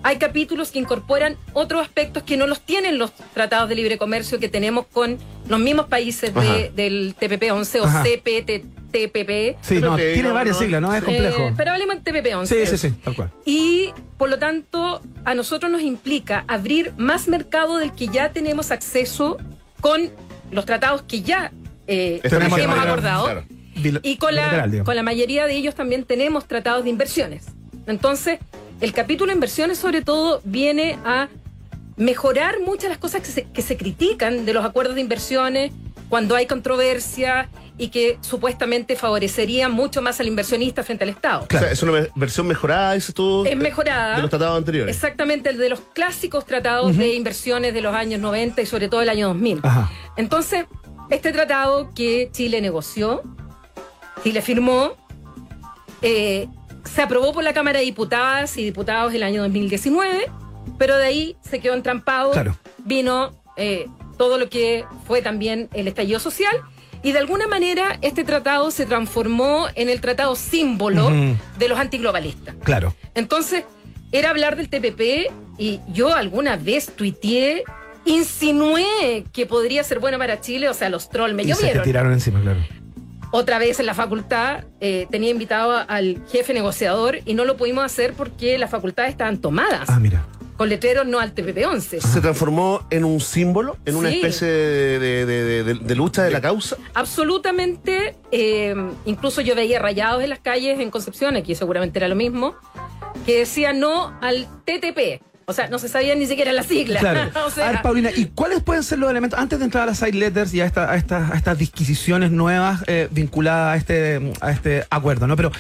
hay capítulos que incorporan otros aspectos que no los tienen los tratados de libre comercio que tenemos con los mismos países de- del TPP-11 o. CPTPP. Sí, no, que tiene no, varias no. siglas, ¿no? Es complejo. Eh, pero hablemos de TPP-11. sí, sí, sí, tal cual. Y por lo tanto, a nosotros nos implica abrir más mercado del que ya tenemos acceso con los tratados que ya eh, Tenemos hemos acordado. claro. Y con la, con la mayoría de ellos también tenemos tratados de inversiones. Entonces, el capítulo de inversiones sobre todo viene a mejorar muchas de las cosas que se, que se critican de los acuerdos de inversiones cuando hay controversia y que supuestamente favorecerían mucho más al inversionista frente al Estado. Claro. O sea, es una ve- versión mejorada, dices tú. Es de- mejorada. De los tratados anteriores. Exactamente, el de los clásicos tratados de inversiones de los años 90 y sobre todo el año 2000. Ajá. Entonces, este tratado que Chile negoció, Chile firmó, eh, se aprobó por la Cámara de Diputadas y Diputados el año 2019, pero de ahí se quedó entrampado. Claro. Vino eh, todo lo que fue también el estallido social. Y de alguna manera este tratado se transformó en el tratado símbolo de los antiglobalistas. Claro. Entonces, era hablar del TPP y yo alguna vez tuiteé, insinué que podría ser bueno para Chile, o sea, los trolls me Y se te tiraron encima, claro. Otra vez en la facultad eh, tenía invitado al jefe negociador y no lo pudimos hacer porque las facultades estaban tomadas Ah, mira. con letreros no al TPP 11. Se transformó en un símbolo, en una Sí. especie de, de- de- de- de lucha de la causa. Absolutamente, eh, incluso yo veía rayados en las calles en Concepción, aquí seguramente era lo mismo, que decían no al TTP. O sea, no se sabía ni siquiera la sigla. Claro. O sea, a ver, Paulina, ¿y cuáles pueden ser los elementos, antes de entrar a las side letters y a, esta- a esta- a estas disquisiciones nuevas eh, vinculadas a este, a este acuerdo, ¿no? Pero,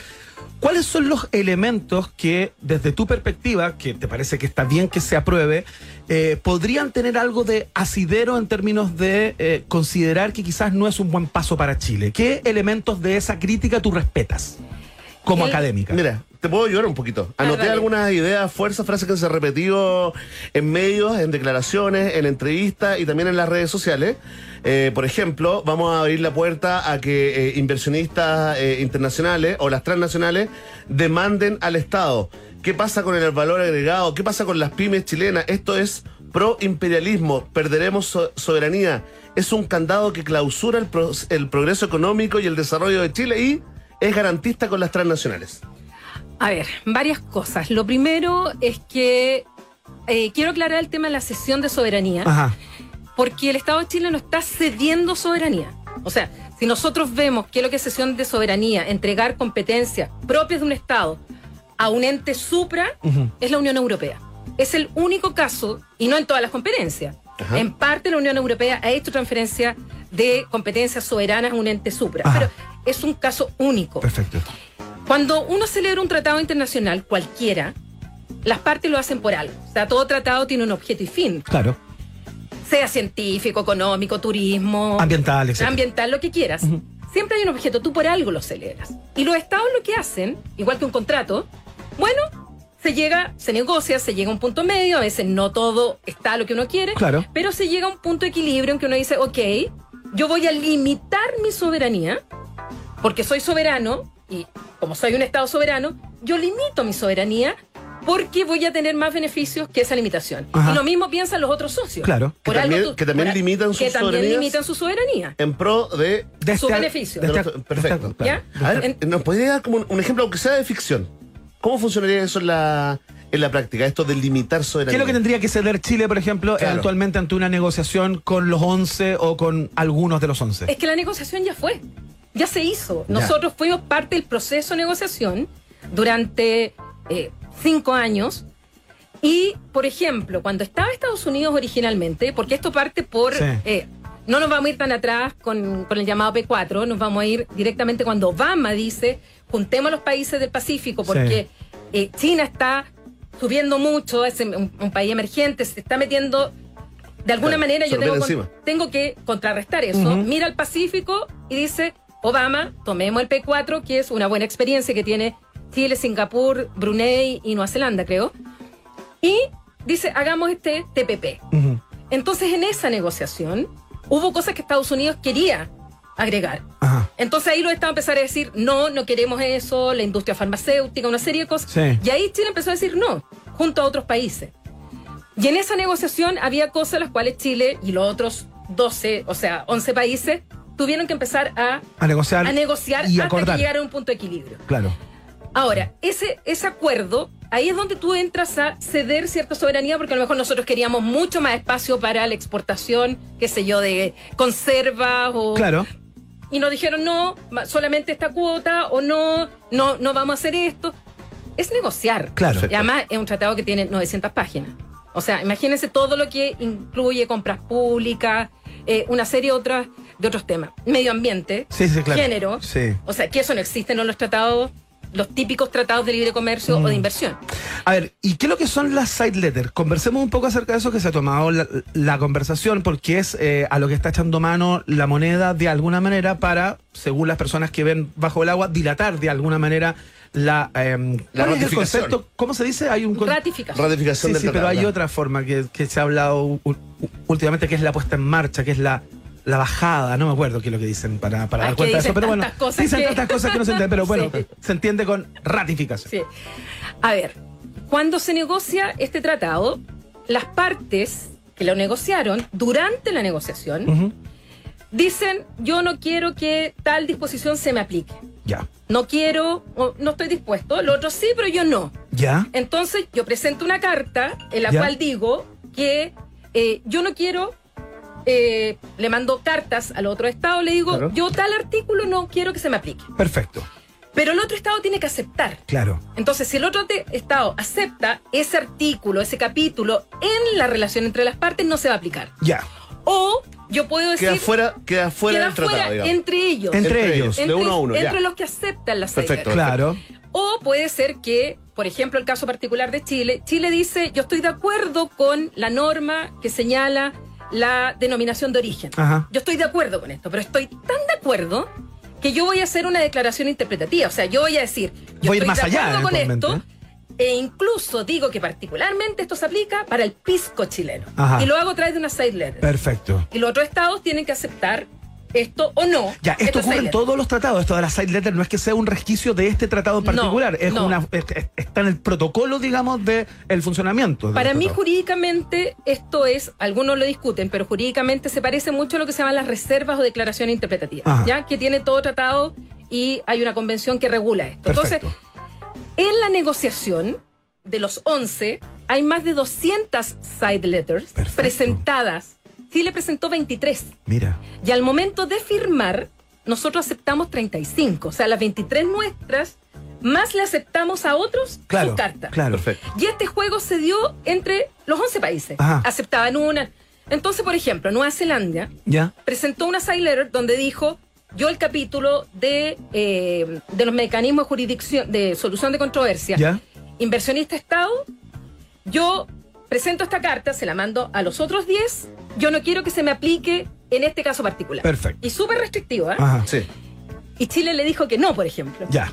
¿cuáles son los elementos que, desde tu perspectiva, que te parece que está bien que se apruebe, eh, podrían tener algo de asidero en términos de eh, considerar que quizás no es un buen paso para Chile? ¿Qué elementos de esa crítica tú respetas como El- académica? Mira, te puedo ayudar un poquito. Anoté algunas ideas, fuerzas, frases que se han repetido en medios, en declaraciones, en entrevistas y también en las redes sociales. Eh, por ejemplo, vamos a abrir la puerta a que eh, inversionistas eh, internacionales o las transnacionales demanden al Estado. ¿Qué pasa con el valor agregado? ¿Qué pasa con las pymes chilenas? Esto es pro-imperialismo. Perderemos so- soberanía. Es un candado que clausura el, pro- el progreso económico y el desarrollo de Chile y es garantista con las transnacionales. A ver, varias cosas. Lo primero es que eh, quiero aclarar el tema de la cesión de soberanía, Ajá. porque el Estado de Chile no está cediendo soberanía. O sea, si nosotros vemos que lo que es cesión de soberanía, entregar competencias propias de un Estado a un ente supra, es la Unión Europea. Es el único caso, y no en todas las competencias. Ajá. En parte la Unión Europea ha hecho transferencia de competencias soberanas a un ente supra, Ajá. pero es un caso único. Perfecto. Cuando uno celebra un tratado internacional, cualquiera, las partes lo hacen por algo. O sea, todo tratado tiene un objeto y fin, Claro. sea científico, económico, turismo, Ambiental, etc. ambiental, lo que quieras. Siempre hay un objeto, tú por algo lo celebras. Y los estados lo que hacen, igual que un contrato, bueno, se llega, se negocia, se llega a un punto medio, a veces no todo está lo que uno quiere, Claro. pero se llega a un punto de equilibrio en que uno dice, ok, yo voy a limitar mi soberanía, porque soy soberano, y como soy un Estado soberano, yo limito mi soberanía porque voy a tener más beneficios que esa limitación. Ajá. Y lo mismo piensan los otros socios. Claro. Que también- que también por- limitan sus Que también limitan su soberanía. En pro de De Su este- beneficio. de este- De nuestro- perfecto. ¿Ya? A ver, En- ¿nos podría dar como un, un ejemplo, aunque sea de ficción? ¿Cómo funcionaría eso en la, en la práctica, esto de limitar ¿Qué soberanía? es lo que tendría que ceder Chile, por ejemplo, Claro. eventualmente ante una negociación con los 11 o con algunos de los 11? Es que la negociación ya fue, ya se hizo. Ya. Nosotros fuimos parte del proceso de negociación durante eh, cinco años. Y, por ejemplo, cuando estaba Estados Unidos originalmente, porque esto parte por... Sí. eh, no nos vamos a ir tan atrás con, con el llamado P4, nos vamos a ir directamente cuando Obama dice, juntemos a los países del Pacífico, porque eh, China está subiendo mucho, es un, un país emergente, se está metiendo... De alguna Claro, manera yo tengo, tengo que contrarrestar eso. Mira al Pacífico y dice, Obama, tomemos el P4, que es una buena experiencia que tiene Chile, Singapur, Brunei y Nueva Zelanda, creo. Y dice, hagamos este TPP. Entonces, en esa negociación, hubo cosas que Estados Unidos quería agregar. Ajá. Entonces ahí los estados empezaron a decir, no, no queremos eso, la industria farmacéutica, una serie de cosas. Sí. Y ahí Chile empezó a decir no, junto a otros países. Y en esa negociación había cosas las cuales Chile y los otros 12, o sea, 11 países, tuvieron que empezar a, A negociar. a negociar y hasta acordar. que llegaran a un punto de equilibrio. Claro. Ahora, ese, ese acuerdo, ahí es donde tú entras a ceder cierta soberanía, porque a lo mejor nosotros queríamos mucho más espacio para la exportación, qué sé yo, de conservas o... Claro. y nos dijeron no, solamente esta cuota o no, no, no vamos a hacer esto. Es negociar. Claro. Y además es un tratado que tiene 900 páginas. O sea, imagínense todo lo que incluye compras públicas, eh, una serie de, otras, de otros temas. Medio ambiente, Sí, sí, claro. género. Sí. O sea, que eso no existe en los tratados, los típicos tratados de libre comercio Mm. o de inversión. A ver, ¿y qué es lo que son las side letters? Conversemos un poco acerca de eso que se ha tomado la, la conversación, porque es eh, a lo que está echando mano la moneda de alguna manera para, según las personas que ven bajo el agua, dilatar de alguna manera la, eh, La ¿cuál es el ratificación. concepto? ¿Cómo se dice? Hay un con- Ratificación. Ratificación Sí, del sí, pero hay otra forma que, que se ha hablado últimamente, que es la puesta en marcha, que es la, la bajada, no me acuerdo qué es lo que dicen para, para Ah, dar cuenta de eso, pero bueno, cosas dicen que- tantas cosas que no se entienden, pero bueno, Sí. se entiende con ratificación. Sí. A ver, cuando se negocia este tratado, las partes que lo negociaron durante la negociación dicen yo no quiero que tal disposición se me aplique. Ya, No quiero, no estoy dispuesto. Lo otro sí, pero yo no. ya, Entonces yo presento una carta en la Ya. cual digo que eh, yo no quiero, eh, le mando cartas al otro estado, le digo Claro. yo tal artículo no quiero que se me aplique. perfecto, Pero el otro estado tiene que aceptar. claro. Entonces, si el otro Estado acepta ese artículo, ese capítulo en la relación entre las partes, no se va a aplicar. Ya, O yo puedo decir. Queda fuera, queda fuera queda del tratado, fuera digamos. entre ellos. Entre ellos. de uno a uno, entre ya. los que aceptan la Perfecto. claro, O puede ser que, por ejemplo, el caso particular de Chile, Chile dice, yo estoy de acuerdo con la norma que señala la denominación de origen. Ajá. Yo estoy de acuerdo con esto, pero estoy tan de acuerdo que yo voy a hacer una declaración interpretativa. O sea, yo voy a decir, yo Voy a ir estoy más de allá, acuerdo con esto. E incluso digo que particularmente esto se aplica para el pisco chileno. Ajá. Y lo hago a través de una side letter. perfecto. Y los otros estados tienen que aceptar esto o no. Ya, esto ocurre en todos los tratados. Esto de la side letter no es que sea un resquicio de este tratado en No, particular. es no. una, es- es- está en el protocolo, digamos, del el funcionamiento. de Para mí, jurídicamente, esto es, algunos lo discuten, pero jurídicamente se parece mucho a lo que se llaman las reservas o declaraciones interpretativas, Ajá. ya que tiene todo tratado y hay una convención que regula esto. Perfecto. Entonces, en la negociación de los 11, hay más de 200 side letters Perfecto. presentadas. Chile presentó 23. Mira, Y al momento de firmar, nosotros aceptamos 35. O sea, las 23 nuestras, más le aceptamos a otros claro, sus cartas. claro. Perfecto. Y este juego se dio entre los 11 países. Ajá. Aceptaban una. Entonces, por ejemplo, Nueva Zelanda Ya, presentó una side letter donde dijo, yo el capítulo de, eh, de los mecanismos de jurisdicción, de solución de controversia, ya, inversionista Estado, yo presento esta carta, se la mando a los otros 10, yo no quiero que se me aplique en este caso particular. Perfecto. Y súper restrictivo, ¿eh? ajá, Sí. Y Chile le dijo que no, por ejemplo. ya.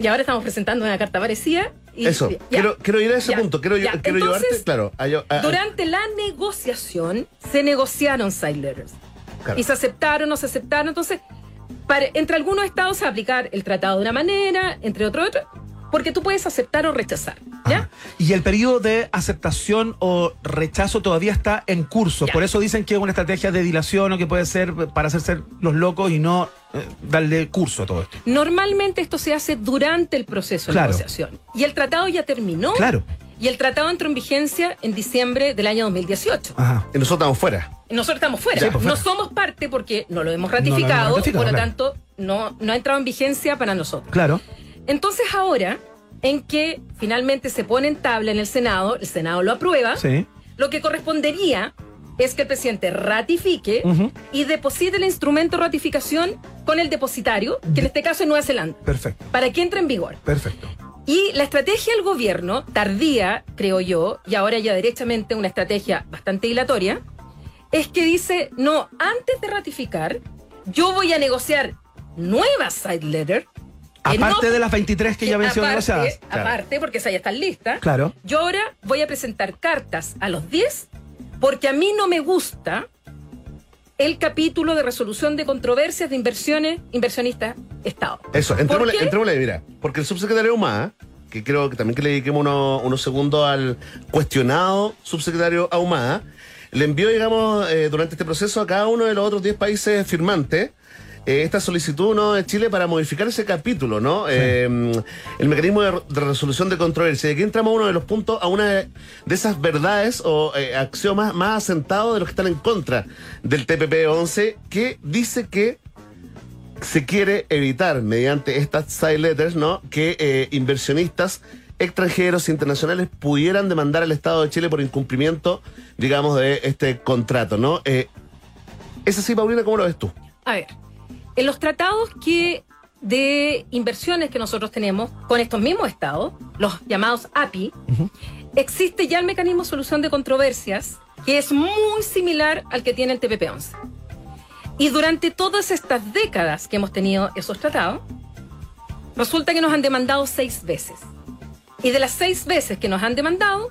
Y ahora estamos presentando una carta parecida. Y, Eso. ya. Quiero, quiero ir a ese Ya. punto. Quiero, Ya. quiero Entonces, llevarte, claro. a- a- a- Durante la negociación se negociaron side letters. Claro. Y se aceptaron, no se aceptaron. Entonces, para, entre algunos estados se va a aplicar el tratado de una manera, entre otros otros, porque tú puedes aceptar o rechazar. ¿ya? Ajá. Y el periodo de aceptación o rechazo todavía está en curso. Ya. Por eso dicen que es una estrategia de dilación o que puede ser para hacerse los locos y no eh, darle curso a todo esto. Normalmente esto se hace durante el proceso de Claro. negociación. Y el tratado ya terminó. Claro. Y el tratado entró en vigencia en diciembre del año 2018. Ajá. Y nosotros estamos fuera. Nosotros estamos fuera. Sí, pues, no somos parte porque no lo hemos No lo hemos ratificado, ratificado, por lo claro. tanto, no, no ha entrado en vigencia para nosotros. Claro. Entonces ahora, en que finalmente se pone en tabla en el Senado, el Senado lo aprueba, Sí. lo que correspondería es que el presidente ratifique y deposite el instrumento de ratificación con el depositario, que en este caso es Nueva Zelanda, Perfecto. para que entre en vigor. Perfecto. Y la estrategia del gobierno, tardía, creo yo, y ahora ya derechamente una estrategia bastante dilatoria, es que dice, no, antes de ratificar, yo voy a negociar nuevas side letter. Aparte no- de las 23 que ya sido aparte. Claro. Aparte, porque esa ya está lista. Claro. Yo ahora voy a presentar cartas a los 10 porque a mí no me gusta el capítulo de resolución de controversias de inversiones inversionistas Estado. Eso, entrémosle, ¿Por qué? entrémosle, mira. Porque el subsecretario Ahumada, que creo que también que le dediquemos unos, unos segundos al cuestionado subsecretario Ahumada, le envió, digamos, eh, durante este proceso a cada uno de los otros 10 países firmantes eh, esta solicitud ¿no? de Chile para modificar ese capítulo, ¿no? Eh, el mecanismo de, de resolución de controversia. Y aquí entramos a uno de los puntos, a una de, de esas verdades o eh, axiomas más asentados de los que están en contra del TPP-11, que dice que se quiere evitar mediante estas side letters, ¿no? Que eh, inversionistas extranjeros internacionales pudieran demandar al Estado de Chile por incumplimiento, digamos, de este contrato, ¿no? Eh, ¿Es así, Paulina? ¿Cómo lo ves tú? A ver, en los tratados que de inversiones que nosotros tenemos con estos mismos estados, los llamados API, existe ya el mecanismo de solución de controversias que es muy similar al que tiene el TPP-11. Y durante todas estas décadas que hemos tenido esos tratados, resulta que nos han demandado seis veces. Y de las seis veces que nos han demandado,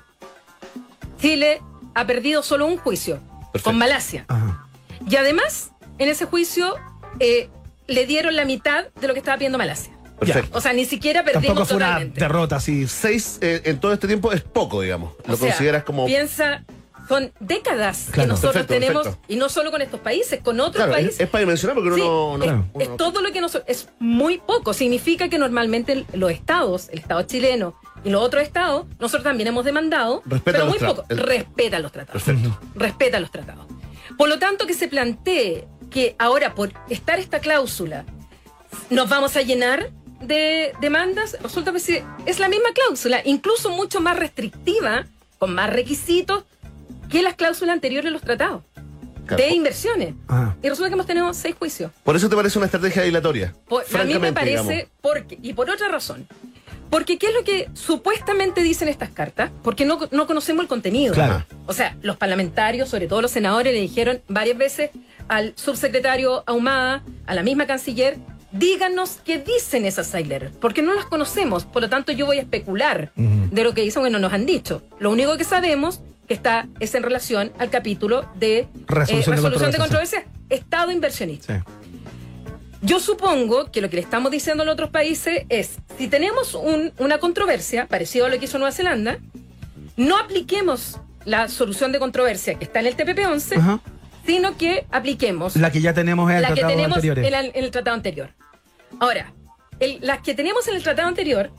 Chile ha perdido solo un juicio Perfecto. con Malasia. Ajá. Y además, en ese juicio eh, le dieron la mitad de lo que estaba pidiendo Malasia. Perfecto. O sea, ni siquiera perdimos Tampoco fue una totalmente. derrota así. Seis eh, en todo este tiempo es poco, digamos. Lo O sea, consideras como. Piensa, son décadas que nosotros Perfecto, tenemos, perfecto. y no solo con estos países, con otros Claro, países. es, es para dimensionar porque uno Sí, no. no- es, uno es no- todo lo que nosotros. Es muy poco. Significa que normalmente los estados, el estado chileno y los otros estados, nosotros también hemos demandado, Respeta pero los muy poco. el- Respeta los tratados. Perfecto. Respeta los tratados. Por lo tanto, que se plantee que ahora, por estar esta cláusula, nos vamos a llenar de demandas, resulta que es la misma cláusula, incluso mucho más restrictiva, con más requisitos que las cláusulas anteriores de los tratados de inversiones. Ajá. Y resulta que hemos tenido seis juicios. Por eso te parece una estrategia dilatoria. Por- a mí me parece, digamos. porque, y por otra razón. Porque ¿qué es lo que supuestamente dicen estas cartas? Porque no, no conocemos el contenido. Claro. O sea, los parlamentarios, sobre todo los senadores, le dijeron varias veces al subsecretario Ahumada, a la misma canciller, díganos qué dicen esas side letters, porque no las conocemos. Por lo tanto, yo voy a especular de lo que dicen, bueno, nos han dicho. Lo único que sabemos que está es en relación al capítulo de eh, Resolución de resolución de controversia, controversia, Estado inversionista. Sí. Yo supongo que lo que le estamos diciendo en otros países es, si tenemos un- una controversia, parecido a lo que hizo Nueva Zelanda, no apliquemos la solución de controversia que está en el TPP-11, Ajá. Sino que apliquemos La que ya tenemos en el la que tratado tenemos anteriores. en, el- en el tratado anterior. Ahora, el- las que tenemos en el tratado anterior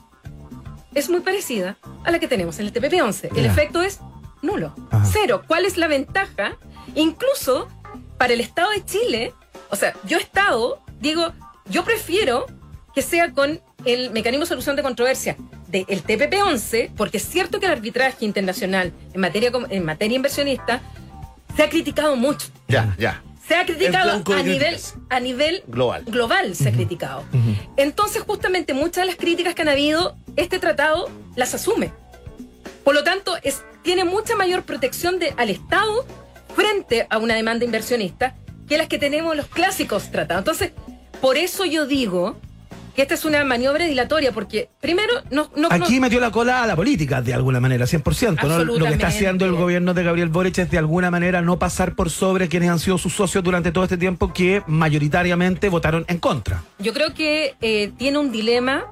es muy parecida a la que tenemos en el TPP-11. El efecto es nulo, Ajá. cero. ¿Cuál es la ventaja? Incluso para el Estado de Chile, o sea, yo Estado, digo, yo prefiero que sea con el mecanismo de solución de controversia del TPP-11, porque es cierto que el arbitraje internacional en materia, en materia inversionista se ha criticado mucho. Ya, ya. Se ha criticado a nivel, a nivel Global. global, se ha criticado. Entonces, justamente muchas de las críticas que han habido, este tratado las asume. Por lo tanto, es, tiene mucha mayor protección de, al Estado frente a una demanda inversionista que las que tenemos en los clásicos tratados. Entonces, por eso yo digo que esta es una maniobra dilatoria, porque primero no, no Aquí no- metió la cola a la política de alguna manera, 100%. ¿no? Lo que está haciendo el gobierno de Gabriel Boric es de alguna manera no pasar por sobre quienes han sido sus socios durante todo este tiempo que mayoritariamente votaron en contra. Yo creo que eh, tiene un dilema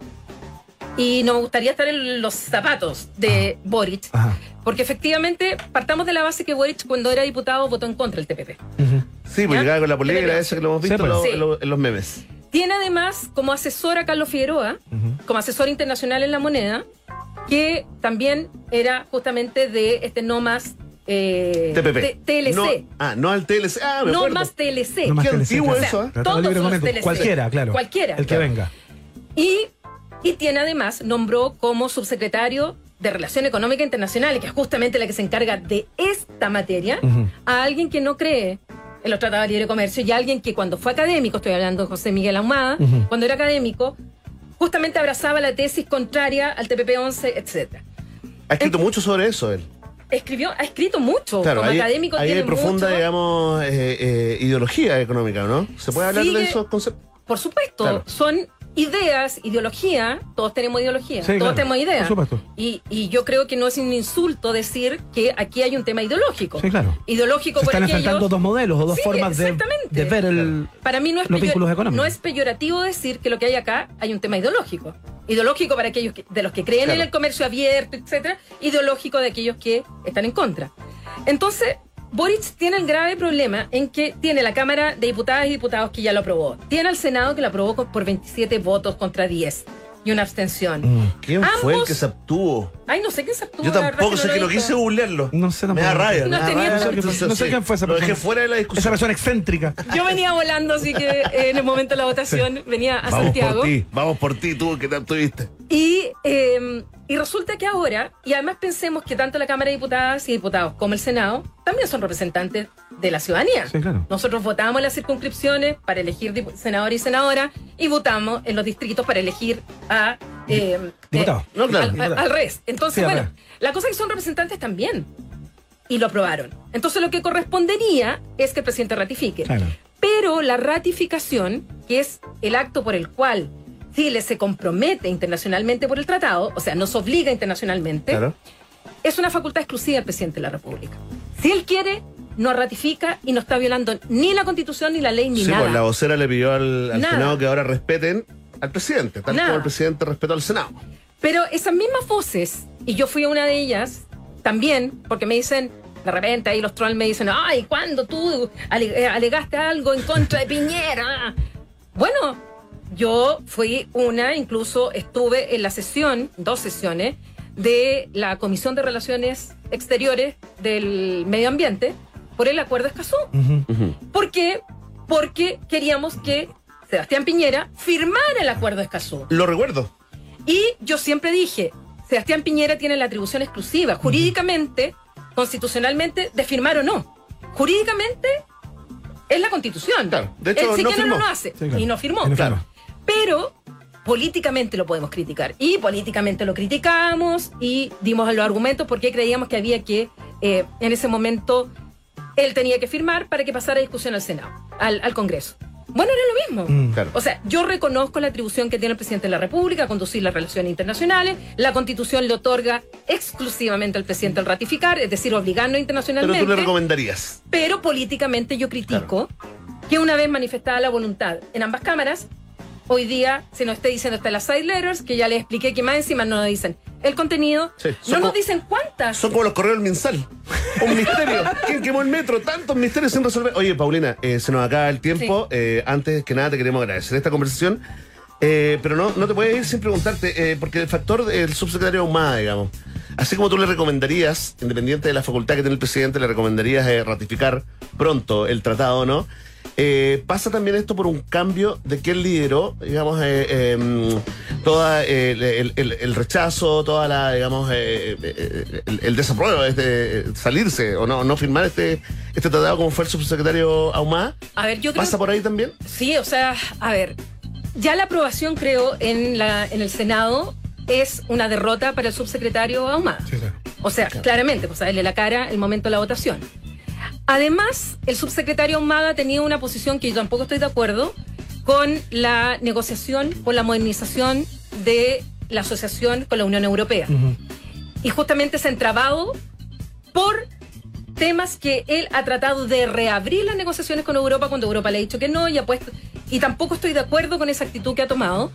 y nos gustaría estar en los zapatos de Boric, Ajá. porque efectivamente partamos de la base que Boric cuando era diputado votó en contra del TPP. Sí, pues llegaba con la Pero- esa que lo hemos Sí, visto en pues. Sí. en los memes. Tiene además como asesor a Carlos Figueroa, como asesor internacional en la moneda, que también era justamente de este no más eh, TPP. TLC. No, ah, no al TLC. Ah, me No acuerdo. más TLC. No más Qué TLC, antiguo claro. eso, ¿eh? Todos los. TLC. Cualquiera, claro. Cualquiera. El que Claro. venga. Y, y tiene además, nombró como subsecretario de Relación Económica Internacional, que es justamente la que se encarga de esta materia, a alguien que no cree en los tratados de libre comercio y alguien que cuando fue académico, estoy hablando de José Miguel Ahumada, cuando era académico, justamente abrazaba la tesis contraria al TPP-11, etc. Ha escrito mucho sobre eso él. Escribió, ha escrito mucho, Claro, como ahí, académico ahí tiene hay profunda, mucho. digamos, eh, eh, ideología económica, ¿no? ¿Se puede hablar de esos conceptos? Por supuesto, Claro. son ideas, ideología, todos tenemos ideología, Sí, todos claro, tenemos ideas. por supuesto. Y, y yo creo que no es un insulto decir que aquí hay un tema ideológico. Sí, claro. Ideológico Se por están aquellos- enfrentando dos modelos o dos Sí, formas de, exactamente. de ver el. Para mí no es, los vínculos económicos. no es peyorativo decir que lo que hay acá hay un tema ideológico. Ideológico para aquellos que- de los que creen Claro. en el comercio abierto, etcétera, ideológico de aquellos que están en contra. Entonces, Boric tiene el grave problema en que tiene la Cámara de Diputadas y Diputados que ya lo aprobó. Tiene al Senado que lo aprobó por 27 votos contra 10. y una abstención. Mm. ¿Quién fue el que se abstuvo? Ay, no sé quién se abstuvo. Yo la verdad tampoco que sé no que lo no quise googlearlo. No sé Me da tampoco. rabia. No me da tenía- rabia. no sé quién fue- no sé quién fue esa Lo dejé persona. fuera de la Esa discusión. persona excéntrica. Yo venía volando, así que eh, en el momento de la votación venía a Vamos Santiago. por ti, vamos por ti, tú que tanto viste. Y, eh, y resulta que ahora, y además pensemos que tanto la Cámara de Diputadas y Diputados como el Senado también son representantes de la ciudadanía. Sí, claro. Nosotros votamos en las circunscripciones para elegir senador y senadora y votamos en los distritos para elegir a... eh, Diputado. eh, No, claro, al, diputado. al revés. Entonces, Sí, bueno, la cosa es que son representantes también. Y lo aprobaron. Entonces lo que correspondería es que el presidente ratifique. Claro. Pero la ratificación, que es el acto por el cual Chile se compromete internacionalmente por el tratado, o sea, nos obliga internacionalmente, Claro. es una facultad exclusiva del presidente de la República. Si él quiere, no ratifica y no está violando ni la constitución, ni la ley, ni Sí, nada. pues la vocera le pidió al. Senado que ahora respeten al presidente, tal Nada. como el presidente respetó al Senado. Pero esas mismas voces, y yo fui a una de ellas también, porque me dicen, de repente ahí los trolls me dicen, ay, ¿cuándo tú ale- eh, alegaste algo en contra de Piñera? Bueno, yo fui una, incluso estuve en la sesión, dos sesiones, de la Comisión de Relaciones Exteriores del Medio Ambiente por el Acuerdo Escazú. ¿Por qué? Porque queríamos que Sebastián Piñera firmara el Acuerdo Escazú. Lo recuerdo. Y yo siempre dije, Sebastián Piñera tiene la atribución exclusiva, jurídicamente, constitucionalmente, de firmar o no. Jurídicamente es la constitución. Claro, de hecho, Él si no quiere firmó. no lo hace. Sí, claro. Y no firmó. Y no Claro. firmó. Pero políticamente lo podemos criticar. Y políticamente lo criticamos y dimos los argumentos porque creíamos que había que, eh, en ese momento, él tenía que firmar para que pasara discusión al Senado, al, al Congreso. Bueno, era lo mismo. Mm. Claro. O sea, yo reconozco la atribución que tiene el presidente de la República a conducir las relaciones internacionales. La constitución le otorga exclusivamente al presidente el ratificar, es decir, obligarnos Pero internacionalmente. tú le recomendarías. Pero políticamente yo critico que una vez manifestada la voluntad en ambas cámaras, hoy día se nos esté diciendo hasta las side letters, que ya les expliqué que más encima no nos dicen el contenido, Sí, no nos dicen cuántas. Son como los correos del Minsal. Un misterio. ¿Quién quemó el metro? Tantos misterios sin resolver. Oye, Paulina, eh, se nos acaba el tiempo. Eh, antes que nada, te queremos agradecer esta conversación. Eh, pero no, no te puedes ir sin preguntarte, eh, porque el factor del subsecretario Ahumada, digamos. Así como tú le recomendarías, independiente de la facultad que tiene el presidente, le recomendarías ratificar pronto el tratado, ¿no? Eh, pasa también esto por un cambio de quién lideró, digamos, eh, eh, toda eh, el, el- el- el rechazo, toda la, digamos, eh, el, el desapruebo, este, salirse o no, no firmar este, este tratado como fue el subsecretario Ahumada. A ver, yo creo ¿Pasa por ahí también? Sí, o sea, a ver, ya la aprobación, creo, en, la, en el Senado es una derrota para el subsecretario Ahumada. Sí, claro. O sea, claramente, pues a darle la cara el momento de la votación. Además, el subsecretario Ahumada tenía una posición que yo tampoco estoy de acuerdo con la negociación, con la modernización de la asociación con la Unión Europea. Y justamente se ha entrabado por temas que él ha tratado de reabrir las negociaciones con Europa cuando Europa le ha dicho que no y ha puesto y tampoco estoy de acuerdo con esa actitud que ha tomado.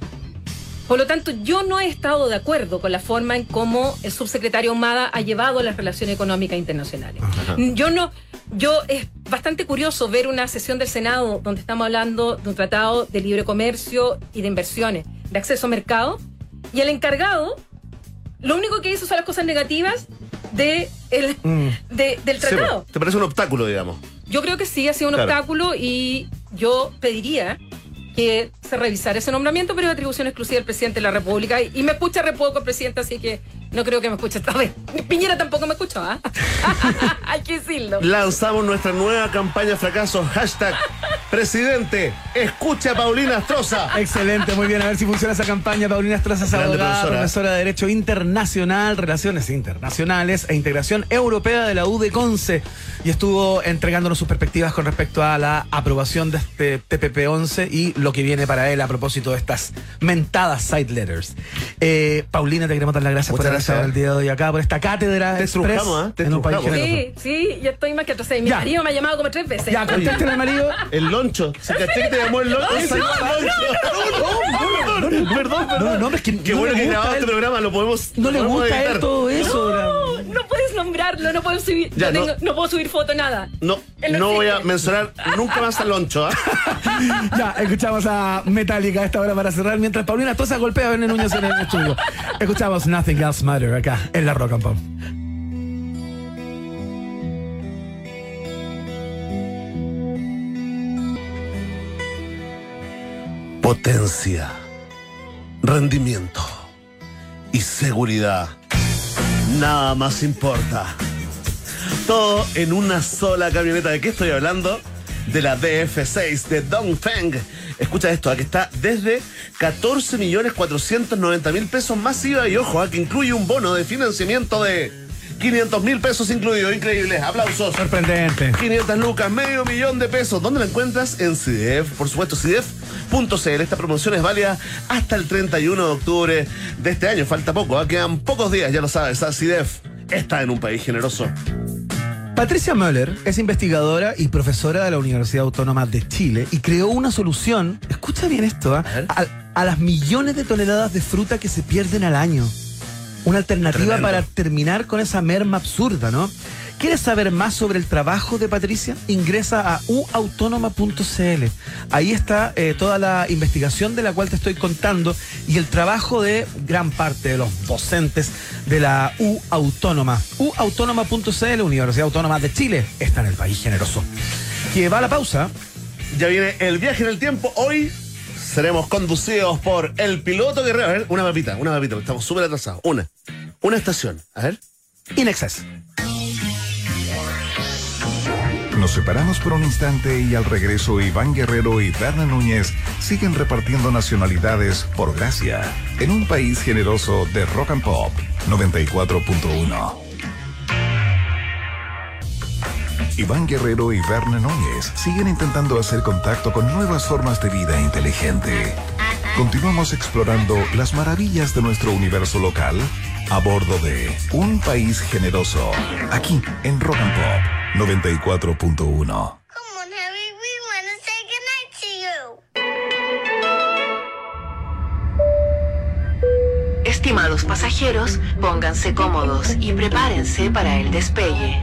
Por lo tanto, yo no he estado de acuerdo con la forma en cómo el subsecretario Ahumada ha llevado las relaciones económicas internacionales. Yo no, yo es bastante curioso ver una sesión del Senado donde estamos hablando de un tratado de libre comercio y de inversiones, de acceso a mercado, y el encargado lo único que hizo son las cosas negativas de el, Mm. de- del tratado. ¿Te parece un obstáculo, digamos? Yo creo que sí, ha sido un Claro. obstáculo y yo pediría que se revisara ese nombramiento, pero es atribución exclusiva del presidente de la República. Y, y me escucha re poco presidente, así que no creo que me escuche esta vez. Piñera tampoco me escuchó, ¿ah? Hay que decirlo. Lanzamos nuestra nueva campaña fracaso, hashtag presidente, escucha a Paulina Astroza. Excelente, muy bien. A ver si funciona esa campaña. Paulina Estraza es abogada, profesora. profesora de Derecho Internacional, Relaciones Internacionales e Integración Europea de la U de Conce. Y estuvo entregándonos sus perspectivas con respecto a la aprobación de este TPP-11 y lo que viene para él a propósito de estas mentadas side letters. Eh, Paulina, te queremos dar las gracias Muchas por haber estado el día de hoy acá, por esta cátedra Te express estrujamos, ¿ah? Te en un país. Sí, sí, ya estoy más que. Y Mi Ya. marido me ha llamado como tres veces. Ya, contéstale al marido. El loncho. ¿Se caché que te llamó el loncho? No, el loncho. Perdón, perdón. No, no, es que Qué no bueno que a este programa, lo podemos. No le gusta a él editar. todo eso. No, puedes nombrar mencionarlo, no puedo subir, Ya, no, no. tengo- no puedo subir foto, nada. No, no no voy a mencionar nunca más al Loncho, ¿ah? Ya, escuchamos a Metallica a esta hora para cerrar, mientras Paulina Tosa golpea a Verne Núñez en el estudio. Escuchamos Nothing Else Matter acá, en la Rock and Pop. Potencia, rendimiento y seguridad. Nada más importa. Todo en una sola camioneta. ¿De qué estoy hablando? De la DF6 de Dongfeng. Escucha esto, aquí está desde 14 millones 490 mil pesos masiva y ojo, ah, que incluye un bono de financiamiento de 500 mil pesos incluido. Increíble. Aplausos. Sorprendente. 500 lucas, medio millón de pesos. ¿Dónde la encuentras? En CIDEF, por supuesto, CIDEF.cl. Esta promoción es válida hasta el 31 de octubre de este año. Falta poco, ¿ah? quedan pocos días, ya lo sabes. ¿ah? CIDEF está en un país generoso. Patricia Möller es investigadora y profesora de la Universidad Autónoma de Chile y creó una solución, escucha bien esto, a, a las millones de toneladas de fruta que se pierden al año. Una alternativa Tremendo. para terminar con esa merma absurda, ¿no? ¿Quieres saber más sobre el trabajo de Patricia? Ingresa a uautónoma.cl. Ahí está eh, toda la investigación de la cual te estoy contando y el trabajo de gran parte de los docentes de la U Autónoma. uautónoma.cl, Universidad Autónoma de Chile, está en el país generoso. Que va a la pausa. Ya viene el viaje en el tiempo. Hoy seremos conducidos por el piloto guerrero. A ver, una papita, una porque estamos súper atrasados. Una. Una estación. A ver. Inexcess. Nos separamos por un instante y al regreso Iván Guerrero y Berna Núñez siguen repartiendo nacionalidades por gracia en un país generoso de rock and pop 94.1. Iván Guerrero y Berna Núñez siguen intentando hacer contacto con nuevas formas de vida inteligente. Continuamos explorando las maravillas de nuestro universo local a bordo de Un País Generoso, aquí en Rock and Pop 94.1. Come on, Harry, we want to say goodnight to you. Estimados pasajeros, pónganse cómodos y prepárense para el despegue.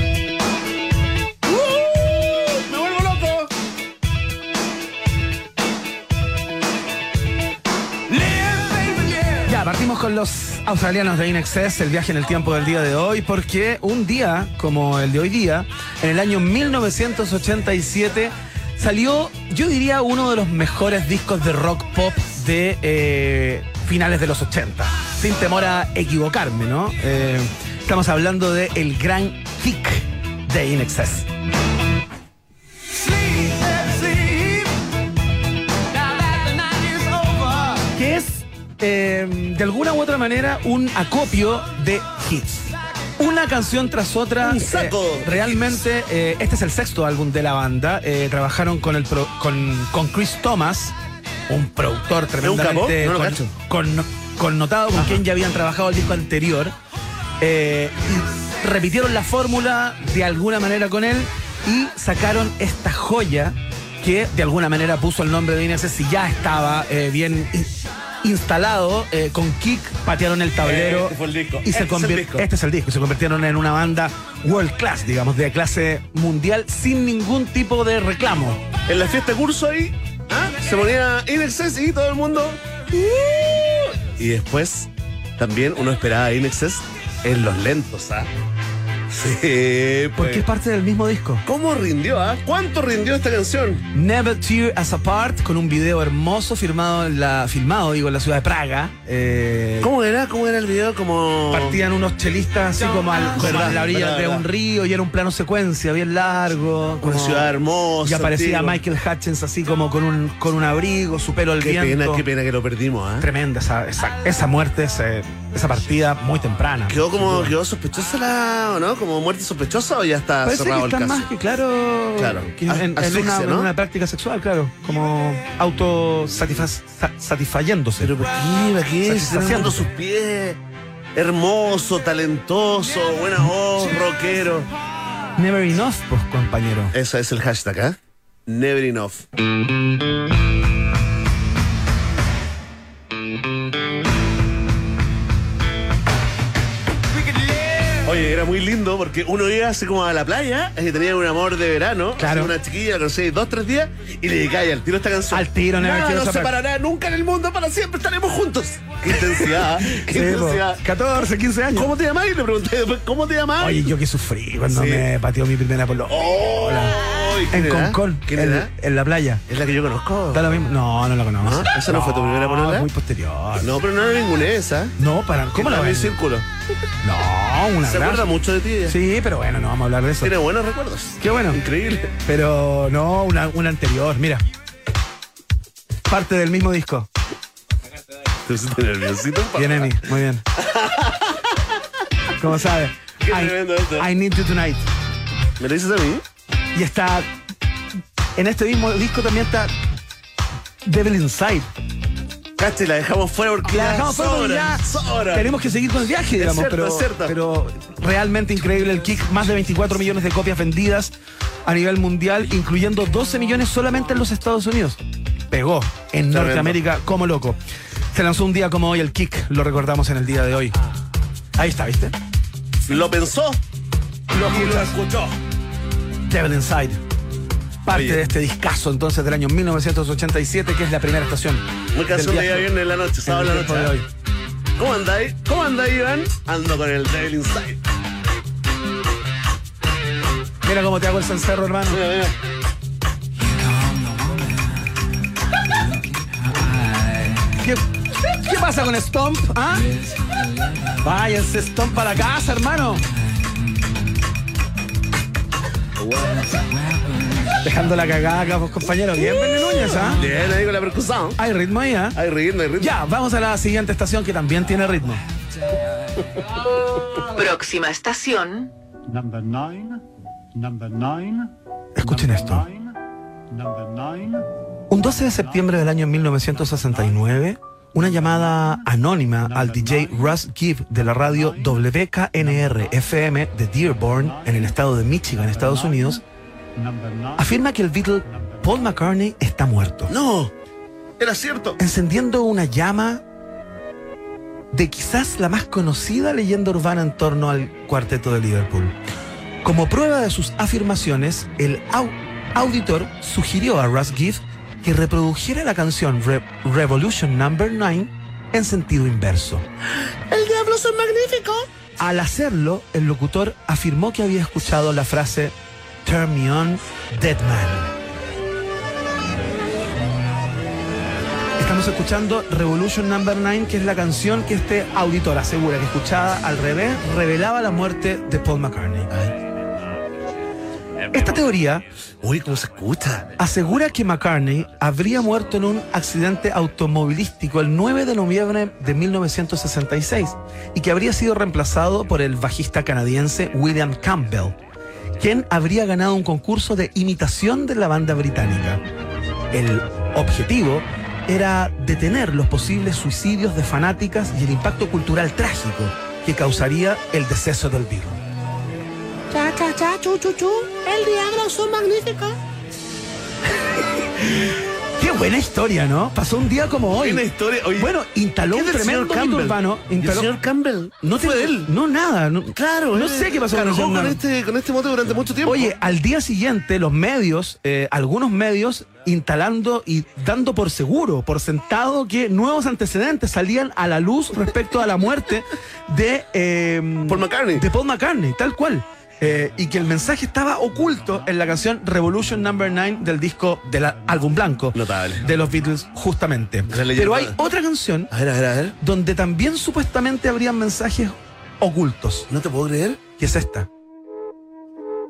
Con los australianos de Inexcess, el viaje en el tiempo del día de hoy, porque un día como el de hoy día, en el año 1987, salió, yo diría, uno de los mejores discos de rock pop de eh, finales de los 80. Sin temor a equivocarme, ¿no? Eh, estamos hablando de El Gran Kick de Inexcess. Eh, de alguna u otra manera un acopio de hits. Una canción tras otra. Un saco eh, realmente, eh, este es el sexto álbum de la banda. Eh, trabajaron con, el pro- con, con Chris Thomas, un productor tremendamente? No con- con- connotado, con quien ya habían trabajado el disco anterior. Repitieron la fórmula de alguna manera con él y sacaron esta joya que de alguna manera puso el nombre de Inés si ya estaba eh, bien instalado eh, con Kick patearon el tablero Este fue el disco. y Este se es el convir- disco. este es el disco se convirtieron en una banda world class digamos de clase mundial sin ningún tipo de reclamo En la fiesta de curso ahí, ¿ah? se ponía Inexcess y todo el mundo. ¡uh! Y después también uno esperaba Inexcess en los lentos, ¿ah? Sí, pues. porque es parte del mismo disco ¿Cómo rindió, ah? ¿Cuánto rindió esta canción? Never Tear Us Apart con un video hermoso firmado en la filmado digo en la ciudad de Praga eh, ¿Cómo era? ¿Cómo era el video? Como. Partían unos chelistas así como, al- como Verdad, a la orilla verdad, de verdad. un río y era un plano secuencia bien largo. Una como- ciudad hermosa. Y aparecía. Michael Hutchins así como con un, con un abrigo, su pelo al Qué viento. pena, qué pena que lo perdimos, ¿ah? Tremenda esa, esa, esa muerte, ese- esa partida muy temprana. Quedó como, quedó sospechosa la, ¿o ¿no? como muerte sospechosa o ya está Parece que cerrado el está caso? más que claro. Claro. que en, en Asfixia, una, ¿no? en una práctica sexual, claro. Como autosatisfayéndose. Pero ¿por qué? ¿Para qué? Satisfaciendo. sus pies. Hermoso, talentoso, buena voz, rockero. Never enough, pues, compañero. Ese es el hashtag, ¿ah? Never enough. Oye, era muy lindo porque uno iba así como a la playa, y tenía un amor de verano, Claro. una chiquilla, no sé, dos, tres días, y le cae al tiro esta canción. Al tiro, Never Nada nos separar. separará nunca en el mundo, para siempre estaremos juntos. Qué intensidad, qué Sí, po. intensidad. 14, 15 años. ¿Cómo te llamás? Y le pregunté después, ¿cómo te llamás? Oye, yo que sufrí cuando Sí. me pateó mi primera polo. Ay, ¿quién en? Concón, ¿Quién en, en la playa. Es la que yo conozco. ¿Da lo mismo? No, no la conozco. ¿Ah? ¿Esa no fue tu primera polola? Muy posterior. No, pero no era ninguna esa. No, para. ¿Cómo la ves? círculo? No, una Se gran- acuerda mucho de ti ella. Sí, pero bueno, no vamos a hablar de eso. Tiene buenos recuerdos. Qué bueno. Increíble. Pero no, una, una anterior, mira. Parte del mismo disco. Te pusiste nerviosito. pa. Bien, Emi, muy bien. ¿Cómo sabes? Qué tremendo esto. I Need You Tonight. ¿Me lo dices a mí? Y está. En este mismo disco también está Devil Inside. Cache, la dejamos fuera porque La ya dejamos fuera porque ya sobra. Tenemos que seguir con el viaje, digamos. cierto, pero, cierto. pero realmente increíble el kick. Más de 24 millones de copias vendidas a nivel mundial, incluyendo 12 millones solamente en los Estados Unidos. Pegó en Tremendo. Norteamérica como loco. Se lanzó un día como hoy el kick, lo recordamos en el día de hoy. Ahí está, ¿viste? Lo pensó. Lo lo escuchó. Devil Inside. Parte Oye. de este discazo entonces del año 1987, que es la primera estación. Muy canción de día viernes en la noche, sábado la noche. de hoy. ¿Cómo andáis? ¿Cómo andáis, Iván? Ando con el Devil Inside. Mira cómo te hago el cencerro, hermano. Mira, mira. ¿Qué, qué pasa con Stomp? ¿Ah? Váyanse Stomp para la casa, hermano. Dejando la cagada acá, pues, compañero. Bien, Benny Núñez, ¿ah? Bien, ahí con la percusión. Hay ritmo ahí, ¿ah? Hay ritmo, hay ritmo. Ya, vamos a la siguiente estación que también tiene ritmo. Próxima estación. Number nine. Number nine. Escuchen number esto. Nine, number nine. Un 12 de septiembre del año 1969, una llamada anónima al DJ Russ Gibb de la radio WKNR FM de Dearborn, en el estado de Michigan, Estados Unidos, afirma que el Beatle Paul McCartney está muerto. No. Era cierto. encendiendo una llama de quizás la más conocida leyenda urbana en torno al cuarteto de Liverpool. Como prueba de sus afirmaciones, el au- auditor sugirió a Russ Gibb que reprodujera la canción Re- Revolution Number 9 en sentido inverso. El diablo es magnífico. Al hacerlo, el locutor afirmó que había escuchado la frase Turn me on, dead man. Estamos escuchando Revolution Number 9, que es la canción que este auditor asegura que escuchada al revés revelaba la muerte de Paul McCartney. Esta teoría Uy, cómo se escucha. asegura que McCartney habría muerto en un accidente automovilístico el 9 de noviembre de 1966 y que habría sido reemplazado por el bajista canadiense William Campbell, quien habría ganado un concurso de imitación de la banda británica. El objetivo era detener los posibles suicidios de fanáticas y el impacto cultural trágico que causaría el deceso del Beatle. Cha, chu, chu, chu. El diablo es un magnífico. Qué buena historia, ¿no? Pasó un día como hoy. Buena historia. Oye, Bueno, instaló ¿qué un tremendo mito Campbell? urbano. ¿Y el señor Campbell? No fue de él. No, nada. No, Claro, No él sé qué pasó con con este, con este mote durante mucho tiempo. Oye, al día siguiente los medios, eh, algunos medios, instalando y dando por seguro, por sentado, que nuevos antecedentes salían a la luz respecto a la muerte de eh, Paul McCartney. De Paul McCartney, tal cual. Eh, y que el mensaje estaba oculto en la canción Revolution Number 9 del disco del álbum blanco Notable. de los Beatles, justamente. Pero hay otra canción A ver, a ver, a ver. donde también supuestamente habrían mensajes ocultos, No te puedo creer. que es esta.